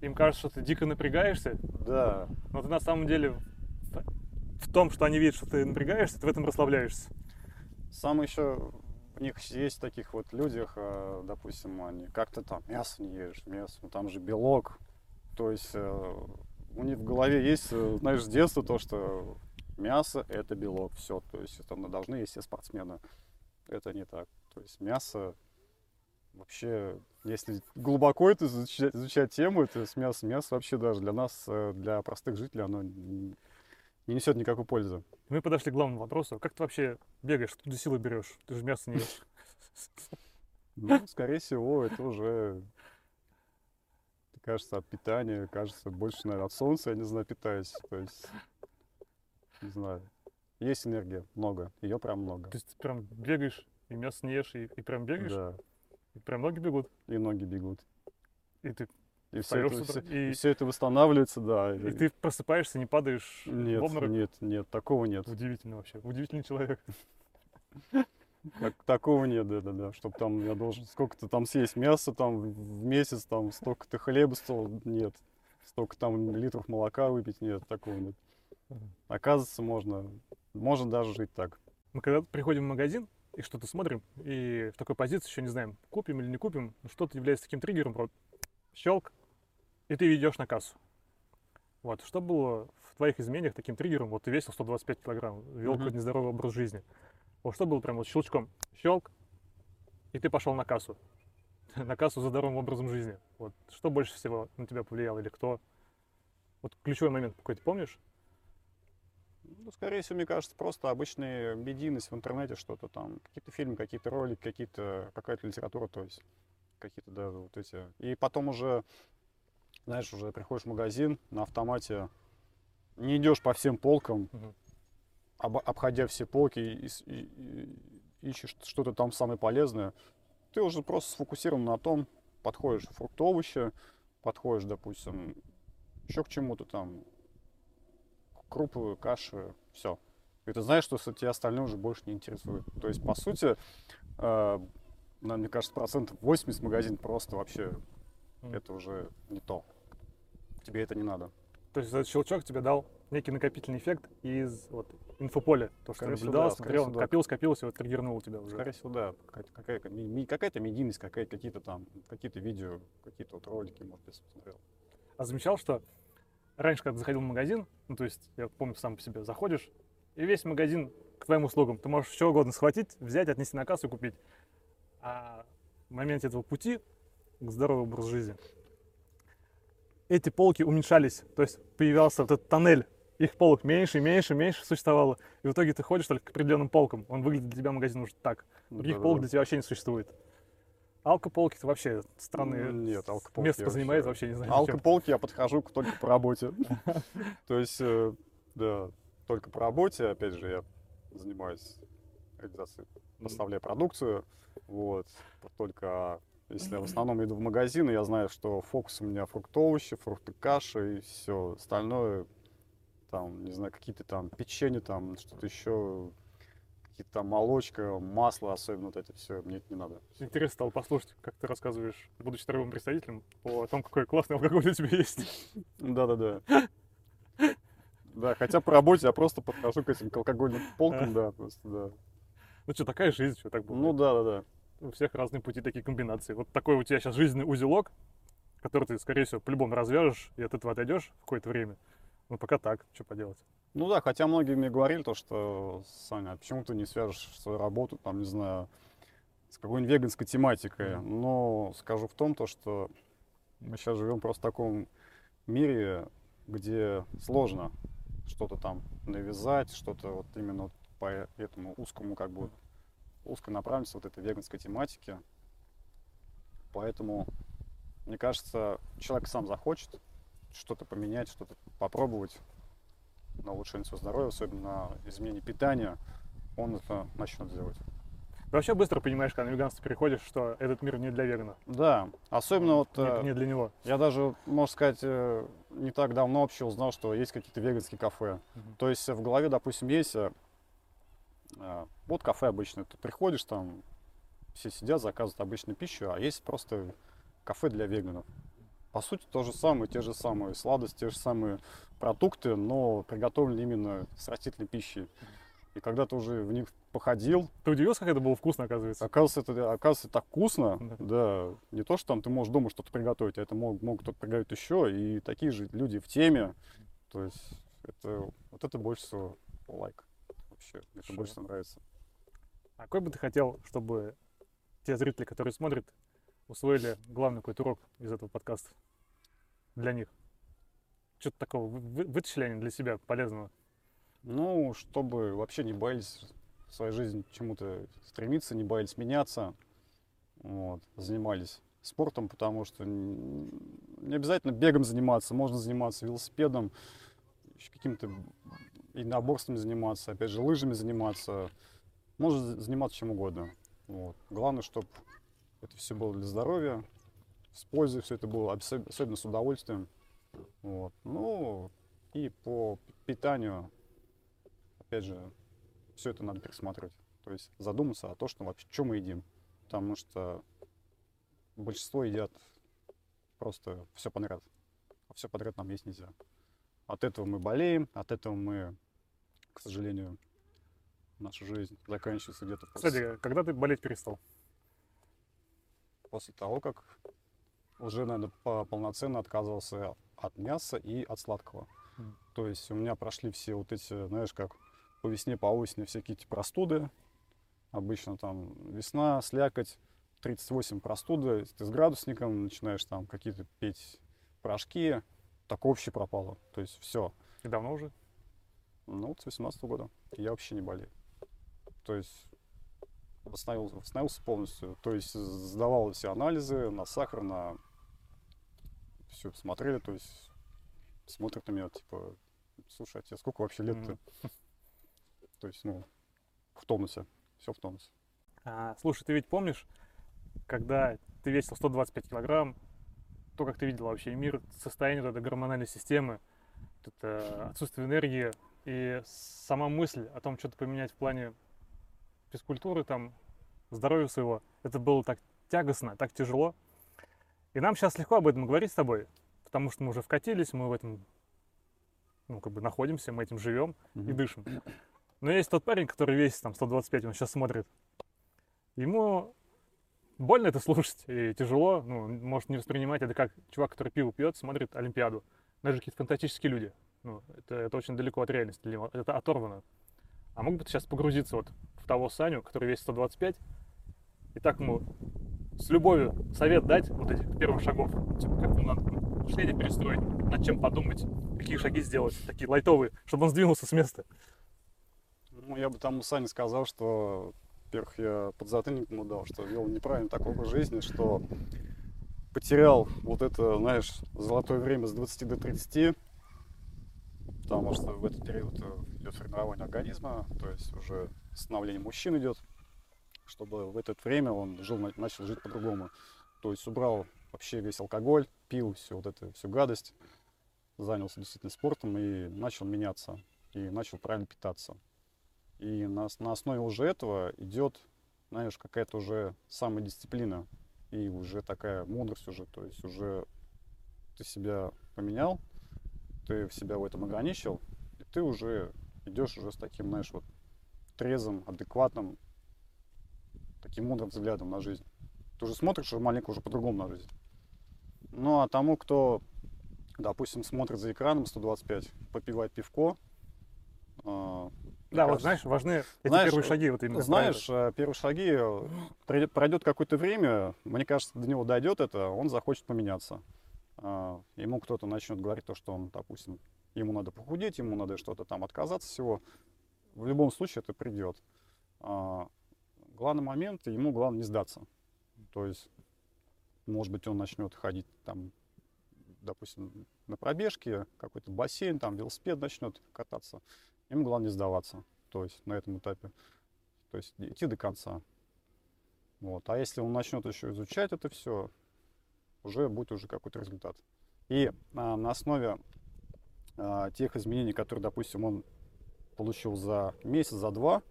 Speaker 1: им кажется, что ты дико напрягаешься,
Speaker 2: Да,
Speaker 1: но ты на самом деле в, том, что они видят, что ты напрягаешься, ты в этом расслабляешься.
Speaker 2: Сам еще них есть таких вот людях, э, допустим, они как-то там мясо не ешь, мясо, ну там же белок. То есть э, у них в голове есть, э, знаешь, с детства то, что мясо это белок, все. То есть это должны есть все спортсмены. Это не так. То есть мясо вообще Если глубоко это изучать, изучать тему, это с мясом, мясо вообще даже для нас, для простых жителей, оно не несет никакой пользы.
Speaker 1: Мы подошли к главному вопросу. Как ты вообще бегаешь, откуда силы берешь? Ты же мясо не ешь.
Speaker 2: Ну, скорее всего, это уже, кажется, от питания, кажется, больше, наверное, от солнца, я не знаю, питаюсь. То есть, не знаю. Есть энергия, много, ее прям много.
Speaker 1: То есть ты прям бегаешь, и мясо не ешь, и, и прям бегаешь?
Speaker 2: Да,
Speaker 1: И прям ноги бегут?
Speaker 2: и ноги бегут.
Speaker 1: И ты,
Speaker 2: И все, это,
Speaker 1: утра,
Speaker 2: все,
Speaker 1: и-
Speaker 2: все это восстанавливается, да.
Speaker 1: и ты просыпаешься, не падаешь
Speaker 2: Нет,
Speaker 1: в обморок?
Speaker 2: нет, нет, такого нет.
Speaker 1: Удивительно вообще. Удивительный человек. [LAUGHS]
Speaker 2: Так- такого нет, да, да, да. Чтобы там я должен сколько-то там съесть мяса там в месяц, там столько-то хлеба стол, нет. Столько там литров молока выпить, нет, такого нет. Оказывается, можно, можно даже жить так.
Speaker 1: Мы когда приходим в магазин и что-то смотрим, и в такой позиции еще не знаем, купим или не купим, что-то является таким триггером, щелк, и ты идешь на кассу. Вот, что было в твоих изменениях таким триггером? Вот ты весил 125 килограмм, вел какой-то нездоровый образ жизни. Вот что было прям вот щелчком, щелк, и ты пошел на кассу. [LAUGHS] на кассу за здоровым образом жизни. Вот, что больше всего на тебя повлияло или кто? Вот ключевой момент какой-то помнишь?
Speaker 2: Ну, скорее всего, мне кажется, просто обычная медийность в интернете, что-то там, какие-то фильмы, какие-то ролики, какие-то, какая-то литература, то есть какие-то, да, вот эти. И потом уже, знаешь, уже приходишь в магазин на автомате, не идешь по всем полкам,
Speaker 1: Мгм.
Speaker 2: обо- обходя все полки и, и- и ищешь что-то там самое полезное, ты уже просто сфокусирован на том, подходишь фрукты, овощи, подходишь, допустим, еще к чему-то там, крупы, каши, все. И ты знаешь, что тебя остальное уже больше не интересует. То есть, по сути, э, на- мне кажется, процентов 80 магазин просто вообще
Speaker 1: Мгм.
Speaker 2: это уже не то. Тебе это не надо.
Speaker 1: То есть этот щелчок тебе дал некий накопительный эффект из вот, инфополя. То, что
Speaker 2: Скорее
Speaker 1: наблюдал,
Speaker 2: да,
Speaker 1: смотрел,
Speaker 2: всего,
Speaker 1: копил, скопилось, и вот триггернуло тебя уже.
Speaker 2: Скорее всего, да. Какая-то, ми- какая-то медийность, какая- какие-то там, какие-то видео, какие-то вот ролики, может быть, смотрел.
Speaker 1: А замечал, что раньше, когда заходил в магазин, ну, то есть, я помню, сам по себе заходишь, и весь магазин к твоим услугам. Ты можешь что угодно схватить, взять, отнести на кассу и купить. А в моменте этого пути к здоровому образу жизни эти полки уменьшались. То есть появился вот этот тоннель. Их полок меньше, меньше, меньше существовало. И в итоге ты ходишь только к определенным полкам. Он выглядит для тебя магазин уже так. Других
Speaker 2: Да-да-да.
Speaker 1: полок для тебя вообще не существует. Алкополки это вообще странные
Speaker 2: Нет, алкополки
Speaker 1: место занимает
Speaker 2: вообще-
Speaker 1: вообще не знаю.
Speaker 2: Алкополки я подхожу только по работе. [LAUGHS] То есть, э, да, только по работе, опять же, я занимаюсь реализацией, поставляю продукцию, вот, только если я в основном иду в магазин, и я знаю, что фокус у меня фрукты, овощи, фрукты, каши и все остальное, там, не знаю, какие-то там печенье, там, что-то еще, какие-то там молочка, масло, особенно вот это все, мне это не надо.
Speaker 1: Интересно стало послушать, как ты рассказываешь, будучи торговым представителем, о том, какой классный алкоголь у тебя есть.
Speaker 2: Да-да-да. Да, хотя по работе я просто подхожу к этим алкогольным полкам, да, просто, да.
Speaker 1: Ну что, такая жизнь, что так было.
Speaker 2: Ну да-да-да.
Speaker 1: У всех разные пути, такие комбинации. Вот такой у тебя сейчас жизненный узелок, который ты, скорее всего, по-любому развяжешь и от этого отойдешь в какое-то время. Ну, пока так, что поделать.
Speaker 2: Ну да, хотя многие мне говорили то, что, Саня, а почему ты не свяжешь свою работу, там, не знаю, с какой-нибудь веганской тематикой? Но скажу в том, то, что мы сейчас живем просто в таком мире, где сложно что-то там навязать, что-то вот именно по этому узкому, как бы, узкой направленности вот этой веганской тематики. Поэтому, мне кажется, человек сам захочет что-то поменять, что-то попробовать на улучшение своего здоровья, особенно на изменение питания, он это начнет делать.
Speaker 1: Ты вообще быстро понимаешь, когда на веганство переходишь, что этот мир не для вегана,
Speaker 2: Да, особенно вот
Speaker 1: не,
Speaker 2: э,
Speaker 1: не для него.
Speaker 2: я даже, можно сказать, э, не так давно вообще узнал, что есть какие-то веганские кафе.
Speaker 1: Мгм.
Speaker 2: То есть в голове, допустим, есть э, вот кафе обычно, ты приходишь там, все сидят, заказывают обычную пищу, а есть просто кафе для веганов. По сути, то же самое, те же самые сладости, те же самые продукты, но приготовлены именно с растительной пищей. И когда ты уже в них походил,
Speaker 1: Ты удивился, как это было вкусно, оказывается?
Speaker 2: Оказывается, это оказывается так вкусно. [LAUGHS]
Speaker 1: Да.
Speaker 2: Да. Не то, что там ты можешь дома что-то приготовить, а это мог, могут кто-то приготовить еще. И такие же люди в теме. То есть это, вот это больше всего лайк. Вообще, мне это больше нравится.
Speaker 1: А какой бы ты хотел, чтобы те зрители, которые смотрят, усвоили главный какой-то урок из этого подкаста для них? Что-то такого вы- вы- вытащили они для себя полезного?
Speaker 2: Ну, чтобы вообще не боялись в своей жизни чему-то стремиться, не боялись меняться, вот, занимались спортом, потому что не обязательно бегом заниматься, можно заниматься велосипедом, каким-то единоборством заниматься, опять же, лыжами заниматься, можно за- заниматься чем угодно. Вот. Главное, чтобы это все было для здоровья, с пользой все это было, особенно с удовольствием. Вот. Ну, и по питанию опять же, все это надо пересматривать. То есть задуматься о том, что вообще, что мы едим. Потому что большинство едят просто все подряд. А все подряд нам есть нельзя. От этого мы болеем, от этого мы, к сожалению, наша жизнь заканчивается где-то после,
Speaker 1: Кстати, когда ты болеть перестал?
Speaker 2: после того, как уже, наверное, по- полноценно отказывался от мяса и от сладкого.
Speaker 1: Мгм.
Speaker 2: То есть у меня прошли все вот эти, знаешь, как по весне, по осени всякие эти простуды. Обычно там весна, слякоть, 38 простуды, ты с градусником начинаешь там какие-то петь порошки, так вообще пропало. То есть все.
Speaker 1: И давно уже?
Speaker 2: Ну, вот с 18 года я вообще не болею. То есть восстановился, восстановился полностью. То есть сдавал все анализы на сахар, на все смотрели, то есть смотрят на меня, типа, слушай, а тебе сколько вообще лет-то?
Speaker 1: Мгм. [LAUGHS]
Speaker 2: То есть, ну, в тонусе, все в тонусе.
Speaker 1: А, слушай, ты ведь помнишь, когда ты весил 125 килограмм, то, как ты видел вообще мир, состояние вот этой гормональной системы, это отсутствие энергии и сама мысль о том, что-то поменять в плане физкультуры, там, здоровья своего, это было так тягостно, так тяжело. И нам сейчас легко об этом говорить с тобой, потому что мы уже вкатились, мы в этом, ну, как бы находимся, мы этим живем и
Speaker 2: Мгм.
Speaker 1: дышим. Но есть тот парень, который весит там 125, он сейчас смотрит. Ему больно это слушать и тяжело, ну, может не воспринимать это как чувак, который пиво пьет, смотрит Олимпиаду. Даже какие-то фантастические люди. Ну, это, это очень далеко от реальности, для него, это оторвано. А мог бы ты сейчас погрузиться вот в того Саню, который весит 125, и так ему с любовью совет дать вот этих первых шагов, типа, как ему надо мышление перестроить, над чем подумать, какие шаги сделать, такие лайтовые, чтобы он сдвинулся с места.
Speaker 2: Ну, я бы там Сане сказал, что, во-первых, я подзатыльник ему дал, что вел неправильный такой образ жизни, что потерял вот это, знаешь, золотое время с 20 до 30, потому что в этот период э, идет формирование организма, то есть уже становление мужчин идет, чтобы в это время он жил, на- начал жить по-другому. То есть убрал вообще весь алкоголь, пил всю вот эту всю гадость, занялся действительно спортом и начал меняться, и начал правильно питаться. И на, на основе уже этого идет, знаешь, какая-то уже самодисциплина и уже такая мудрость уже, то есть уже ты себя поменял, ты в себя в этом ограничил, и ты уже идешь уже с таким, знаешь, вот трезвым, адекватным, таким мудрым взглядом на жизнь. Ты уже смотришь уже маленько уже по-другому на жизнь. Ну а тому, кто, допустим, смотрит за экраном 125, попивает пивко, мне
Speaker 1: Да, вот знаешь, важны эти
Speaker 2: знаешь,
Speaker 1: первые шаги. Вот именно
Speaker 2: знаешь, э, первые шаги, э, пройдет какое-то время, мне кажется, до него дойдет это, он захочет поменяться. А, Ему кто-то начнет говорить то, что он, допустим, ему надо похудеть, ему надо что-то там отказаться всего. В любом случае это придет. А, Главный момент, ему главное не сдаться. То есть, может быть, он начнет ходить там, допустим, на пробежке, какой-то бассейн, там велосипед начнет кататься. Ему главное не сдаваться. То есть на этом этапе. То есть идти до конца. Вот. А если он начнет еще изучать это все, уже будет уже какой-то результат. И а, на основе а, тех изменений, которые, допустим, он получил за месяц, за два,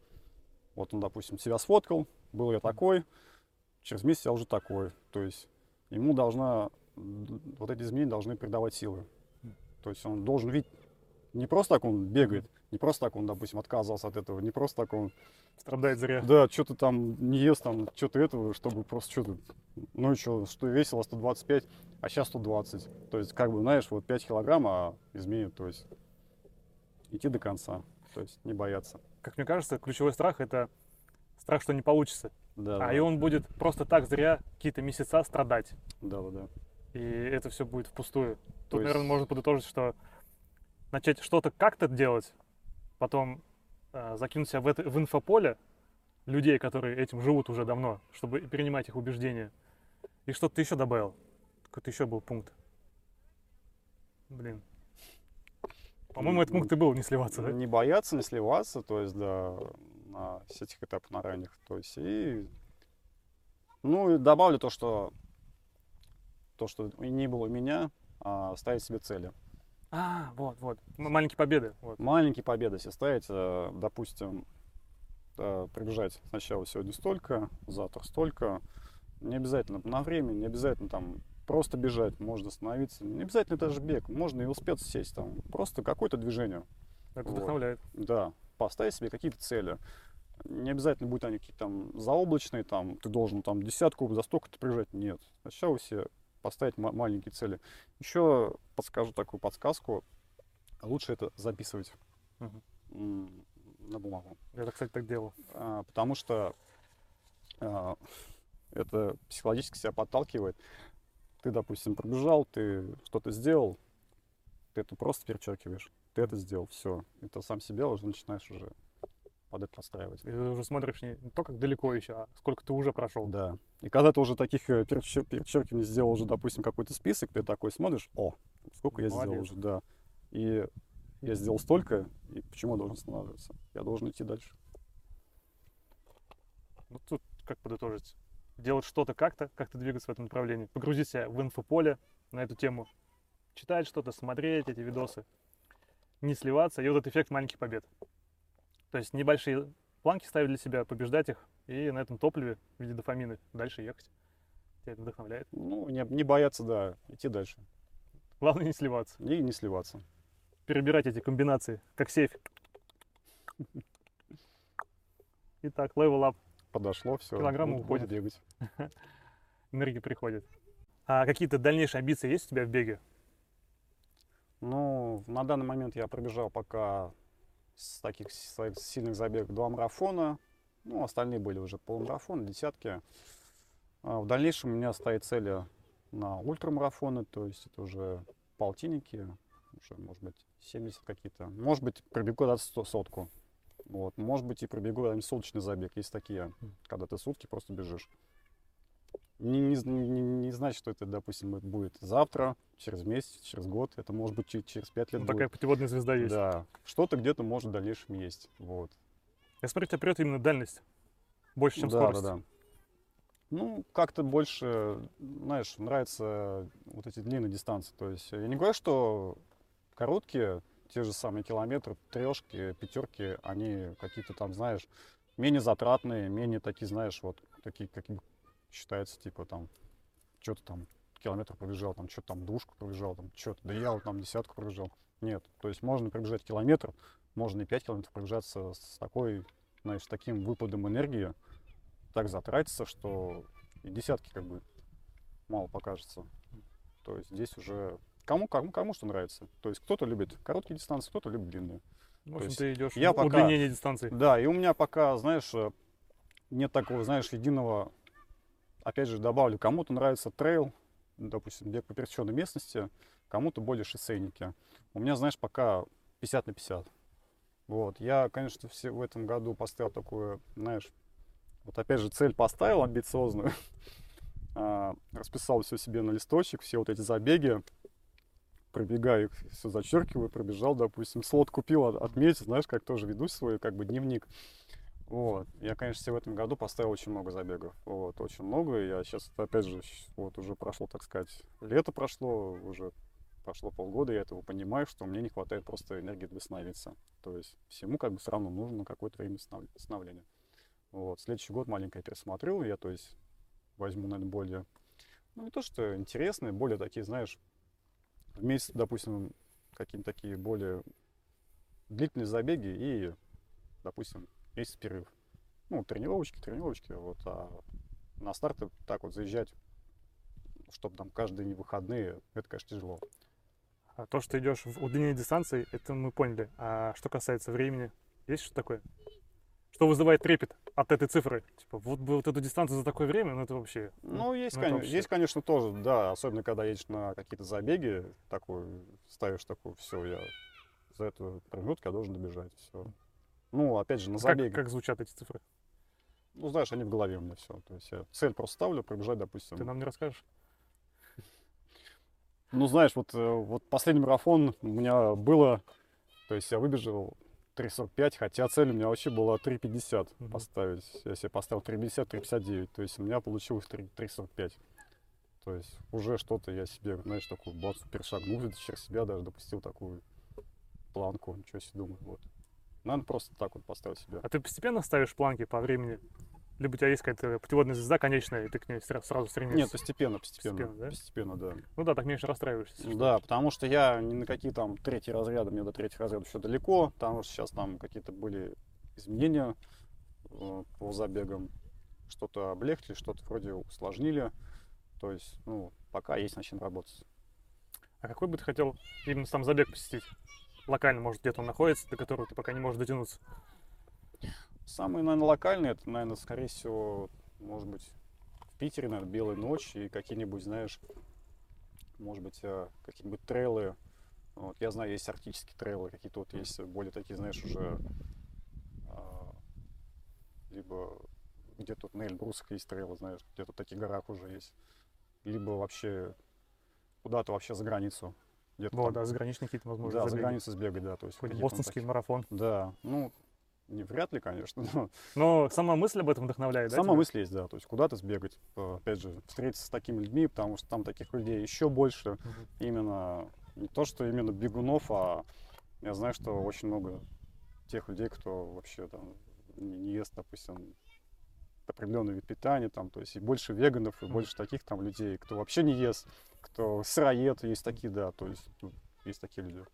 Speaker 2: вот он, допустим, себя сфоткал, был я такой, через месяц я уже такой. То есть ему должна, вот эти изменения должны придавать силы. То есть он должен видеть, не просто так он бегает, не просто так он, допустим, отказывался от этого, не просто так он
Speaker 1: Страдает зря.
Speaker 2: да, что-то там не ест, там, что-то этого, чтобы просто что-то, ну и что, что весило 125, а сейчас 120. То есть, как бы, знаешь, вот 5 килограмм, а изменит, то есть, идти до конца, то есть, не бояться.
Speaker 1: Как мне кажется, ключевой страх это страх, что не получится.
Speaker 2: Да,
Speaker 1: а
Speaker 2: да,
Speaker 1: и он будет просто так зря какие-то месяца страдать.
Speaker 2: да, да, да.
Speaker 1: И это все будет впустую. Тут,
Speaker 2: есть-
Speaker 1: наверное, можно подытожить, что начать что-то как-то делать, потом э, закинуть себя в, это, в инфополе людей, которые этим живут уже давно, чтобы перенимать их убеждения. И что-то ты еще добавил. Какой-то еще был пункт. Блин. По-моему, этот пункт и был не сливаться, да?
Speaker 2: Не бояться, не сливаться, то есть, да, на этих этапах на ранних. То есть, и, ну, и добавлю то, что, то, что не было у меня, а, ставить себе цели.
Speaker 1: А, вот, вот. Маленькие победы. Вот.
Speaker 2: Маленькие победы себе ставить, э, допустим, э, пробежать сначала сегодня столько, завтра столько. Не обязательно на время, не обязательно там просто бежать, можно остановиться. Не обязательно даже бег, можно и велосипед сесть там. Просто какое-то движение.
Speaker 1: Это
Speaker 2: Вот.
Speaker 1: вдохновляет.
Speaker 2: Да, поставить себе какие-то цели. Не обязательно будут они какие-то там заоблачные, там, ты должен там десятку за столько-то пробежать. Нет. Сначала себе поставить ма- маленькие цели. Еще подскажу такую подсказку. Лучше это записывать м, на бумагу.
Speaker 1: Я, кстати, так делал.
Speaker 2: А, потому что а, это психологически себя подталкивает. Ты, допустим, пробежал, ты что-то сделал, ты это просто перечеркиваешь. Ты это сделал, все. Это сам себя уже начинаешь уже под это подстраивать.
Speaker 1: И ты уже смотришь не то, как далеко еще, а сколько ты уже прошел.
Speaker 2: Да. И когда ты уже таких э, перечер- перечеркиваний сделал уже, допустим, какой-то список, ты такой смотришь, о, сколько я сделал
Speaker 1: Молодец.
Speaker 2: уже, да. И я сделал столько, и почему я должен останавливаться? Я должен идти дальше.
Speaker 1: Ну, тут как подытожить? Делать что-то как-то, как-то двигаться в этом направлении. Погрузить себя в инфополе на эту тему. Читать что-то, смотреть эти видосы. Не сливаться. И вот этот эффект маленьких побед. То есть небольшие планки ставить для себя, побеждать их. И на этом топливе в виде дофамина дальше ехать. Тебя это вдохновляет.
Speaker 2: Ну, не, не бояться, да, идти дальше.
Speaker 1: Главное не сливаться.
Speaker 2: И не сливаться.
Speaker 1: Перебирать эти комбинации, как сейф. Итак, level up.
Speaker 2: Подошло, все.
Speaker 1: Килограммы уходят.
Speaker 2: бегать. [LAUGHS]
Speaker 1: Энергия приходит. А какие-то дальнейшие амбиции есть у тебя в беге?
Speaker 2: Ну, на данный момент я пробежал пока с таких с- сильных забегов два марафона. Ну, остальные были уже полумарафоны, десятки. А в дальнейшем у меня стоит цели на ультрамарафоны, то есть это уже полтинники, уже, может быть, 70 какие-то. Может быть, пробегу сто- сотку. Вот. Может быть, и пробегу когда-нибудь суточный забег. Есть такие, когда ты сутки просто бежишь. Не, не, не- не значит, что это, допустим, будет завтра, через месяц, через год. Это может быть чуть- через пять лет
Speaker 1: Ну,
Speaker 2: будет.
Speaker 1: такая путеводная звезда есть.
Speaker 2: Да. Что-то где-то может в дальнейшем есть. Вот.
Speaker 1: Я смотрю, тебя прет именно дальность. Больше, чем
Speaker 2: да,
Speaker 1: скорость.
Speaker 2: да, да. Ну, как-то больше, знаешь, нравятся вот эти длинные дистанции. То есть я не говорю, что короткие, те же самые километры, трешки, пятерки, они какие-то там, знаешь, менее затратные, менее такие, знаешь, вот такие, как считается, типа там, что-то там километр пробежал, там что-то там душку пробежал, там что-то, да я вот там десятку пробежал. Нет, то есть можно пробежать километр, можно и 5 километров пробежаться с такой, знаешь, таким выпадом энергии, так затратиться, что и десятки как бы мало покажется. То есть здесь уже кому, кому, кому что нравится. То есть кто-то любит короткие дистанции, кто-то любит длинные.
Speaker 1: В общем, ты идешь
Speaker 2: я пока-
Speaker 1: удлинение дистанции.
Speaker 2: Да, и у меня пока, знаешь, нет такого, знаешь, единого, опять же, добавлю, кому-то нравится трейл, ну, допустим, бег по пересеченной местности, кому-то более шоссейники. У меня, знаешь, пока 50 на 50. Вот, я, конечно, все в этом году поставил такую, знаешь, вот опять же цель поставил амбициозную, [LAUGHS] А, расписал все себе на листочек, все вот эти забеги, пробегаю их, все зачеркиваю, пробежал, допустим, слот купил, от- отметил, знаешь, как тоже веду свой как бы дневник. Вот. Я, конечно, в этом году поставил очень много забегов. Вот, очень много. Я сейчас, опять же, вот уже прошло, так сказать, лето прошло, уже прошло полгода, я этого понимаю, что мне не хватает просто энергии для восстановиться. То есть всему как бы все равно нужно какое-то время восстанов- восстановления. Вот. Следующий год маленькое пересмотрел, я, то есть, возьму, наверное, более, ну, не то, что интересные, более такие, знаешь, в месяц, допустим, какие-то такие более длительные забеги и, допустим, месяц перерыв. Ну, тренировочки, тренировочки, вот, а на старты так вот заезжать, чтобы там каждые выходные, это, конечно, тяжело.
Speaker 1: А то, что идешь в удлинение дистанции, это мы поняли. А что касается времени, есть что такое? Что вызывает трепет от этой цифры? Типа, вот бы вот эту дистанцию за такое время, ну это вообще...
Speaker 2: Ну, есть,
Speaker 1: ну, это
Speaker 2: кон-
Speaker 1: вообще-
Speaker 2: есть, конечно, тоже, да, особенно когда едешь на какие-то забеги, такой, ставишь такой, все, я за эту промежутку я должен добежать, все. Ну, опять же, на
Speaker 1: Как,
Speaker 2: забеге,
Speaker 1: как звучат эти цифры?
Speaker 2: ну, знаешь, они в голове у меня все, то есть я цель просто ставлю, пробежать, допустим.
Speaker 1: Ты нам не расскажешь?
Speaker 2: Ну, знаешь, вот, э, вот последний марафон у меня было, то есть я выбежал 3.45, хотя цель у меня вообще была 3.50
Speaker 1: Мгм.
Speaker 2: поставить. Я себе поставил 3.50, 3.59, то есть у меня получилось 3 3.45. То есть уже что-то я себе, знаешь, такую бац, перешагнул через себя, даже допустил такую планку, ничего себе думаю, вот. Надо просто так вот поставить себя.
Speaker 1: А ты постепенно ставишь планки по времени? Либо у тебя есть какая-то путеводная звезда конечная, и ты к ней сра- сразу стремишься?
Speaker 2: Нет, постепенно, постепенно.
Speaker 1: Постепенно, да?
Speaker 2: Постепенно, да.
Speaker 1: Ну да, так меньше расстраиваешься. что.
Speaker 2: Да, потому что я ни на какие там третьи разряды, мне до третьих разрядов еще далеко, потому что сейчас там какие-то были изменения э, по забегам. Что-то облегчили, что-то вроде усложнили. То есть, ну, пока есть над чем работать.
Speaker 1: А какой бы ты хотел именно сам забег посетить? Локально, может, где-то он находится, до которого ты пока не можешь дотянуться.
Speaker 2: Самые, наверное, локальные, это, наверное, скорее всего, может быть, в Питере, наверное, Белая ночь и какие-нибудь, знаешь, может быть, э, какие-нибудь трейлы. Вот, я знаю, есть арктические трейлы, какие-то вот есть более такие, знаешь, уже а, либо где тут на Эльбрусах есть трейлы, знаешь, где-то в таких горах уже есть. Либо вообще куда-то вообще за границу. Где-то
Speaker 1: Вот, да, заграничные какие-то, возможно,
Speaker 2: да, за
Speaker 1: забеги.
Speaker 2: границу сбегать, да. То есть
Speaker 1: Хоть бостонский
Speaker 2: такие-
Speaker 1: марафон.
Speaker 2: Да, ну, не вряд ли, конечно, [LAUGHS] но
Speaker 1: Но сама мысль об этом вдохновляет, да?
Speaker 2: Сама мысль есть, да, то есть куда-то сбегать, э, опять же, встретиться с такими людьми, потому что там таких людей еще больше,
Speaker 1: Мгм.
Speaker 2: именно не то, что именно бегунов, а я знаю, что очень много тех людей, кто вообще там не, ест, допустим, определенный вид питания, там, то есть и больше веганов, и больше таких там людей, кто вообще не ест, кто сыроед, есть такие, да, то есть ну, есть такие люди.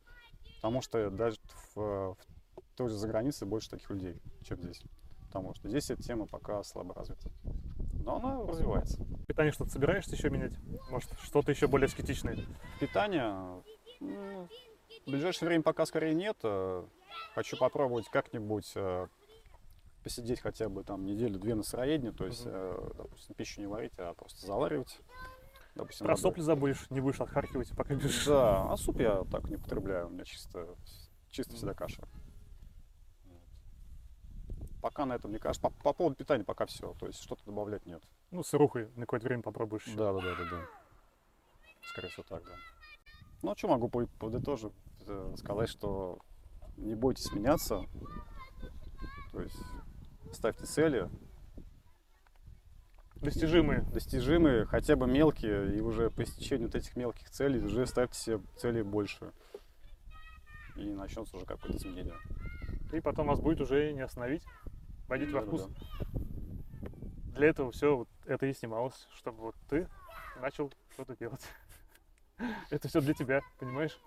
Speaker 2: Потому что даже в, в той же за границей больше таких людей, чем здесь. Потому что здесь эта тема пока слабо развита. Но она развивается.
Speaker 1: Питание что-то собираешься еще менять? Может, что-то еще более аскетичное?
Speaker 2: Питание ну, в ближайшее время пока скорее нет. Э, Хочу попробовать как-нибудь э, посидеть хотя бы там неделю-две на сыроедне, то есть, э, допустим, пищу не варить, а просто заваривать. Допустим,
Speaker 1: Про сопли забудешь, не будешь отхаркивать, пока бежишь.
Speaker 2: Да, а суп я так не употребляю, у меня чисто, чисто всегда каша. Пока на этом, мне кажется, по, по поводу питания пока все, то есть что-то добавлять нет.
Speaker 1: Ну, сырухой на какое-то время попробуешь.
Speaker 2: Да, да, да, да, да. Скорее всего так, да. Ну, а что могу по- подытожить? Э, Сказать, что не бойтесь меняться. То есть ставьте цели,
Speaker 1: Достижимые.
Speaker 2: достижимые, хотя бы мелкие, и уже по истечению вот этих мелких целей уже ставьте себе цели больше. И начнется уже какое-то изменение.
Speaker 1: И потом вас будет уже не остановить. Войдите во вкус.
Speaker 2: Да-да-да.
Speaker 1: Для этого все вот это и снималось, чтобы вот ты начал что-то делать. [LAUGHS] Это все для тебя, понимаешь?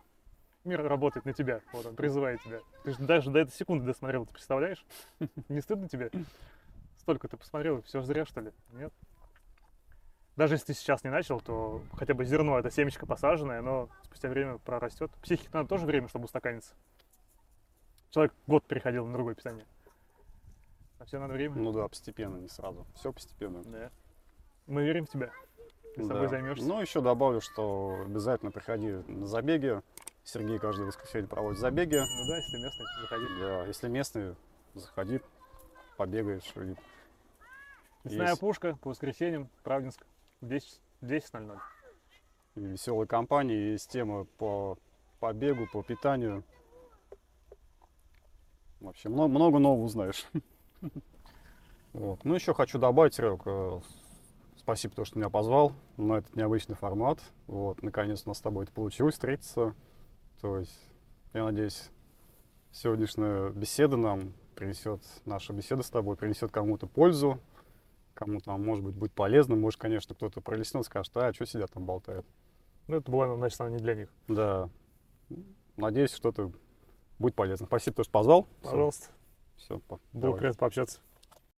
Speaker 1: Мир работает на тебя, вот он призывает тебя. Ты же даже до этой секунды досмотрел, ты представляешь? Не стыдно тебе? Столько ты посмотрел, и все зря, что ли? Нет? Даже если ты сейчас не начал, то хотя бы зерно, это семечко посаженное, но спустя время прорастет. Психике надо тоже время, чтобы устаканиться. Человек год переходил на другое питание. А все надо время.
Speaker 2: Ну да, постепенно, не сразу. Все постепенно.
Speaker 1: Да. Мы верим в тебя. Ты
Speaker 2: Да.
Speaker 1: собой займешься.
Speaker 2: Ну, еще добавлю, что обязательно приходи на забеги. Сергей каждое воскресенье проводит забеги.
Speaker 1: Ну да, если местный, заходи.
Speaker 2: Да, если местные, заходи, побегаешь. И
Speaker 1: Лесная
Speaker 2: Есть.
Speaker 1: пушка по воскресеньям, Правдинск, 10 10.00.
Speaker 2: и веселые компании, есть темы по, по бегу, по питанию. Вообще много, много нового узнаешь. [LAUGHS] Вот. Ну, еще хочу добавить, Серег, э, спасибо, то, что меня позвал на этот необычный формат. Вот, наконец у нас с тобой это получилось встретиться. То есть, я надеюсь, сегодняшняя беседа нам принесет, наша беседа с тобой принесет кому-то пользу, кому-то, может быть, будет полезно. Может, конечно, кто-то пролеснет, скажет, а, что сидят там болтают.
Speaker 1: Ну, это было, значит, она не для них.
Speaker 2: Да. Надеюсь, что-то будет полезно. Спасибо, что позвал.
Speaker 1: Пожалуйста.
Speaker 2: Все,
Speaker 1: Было приятно пообщаться.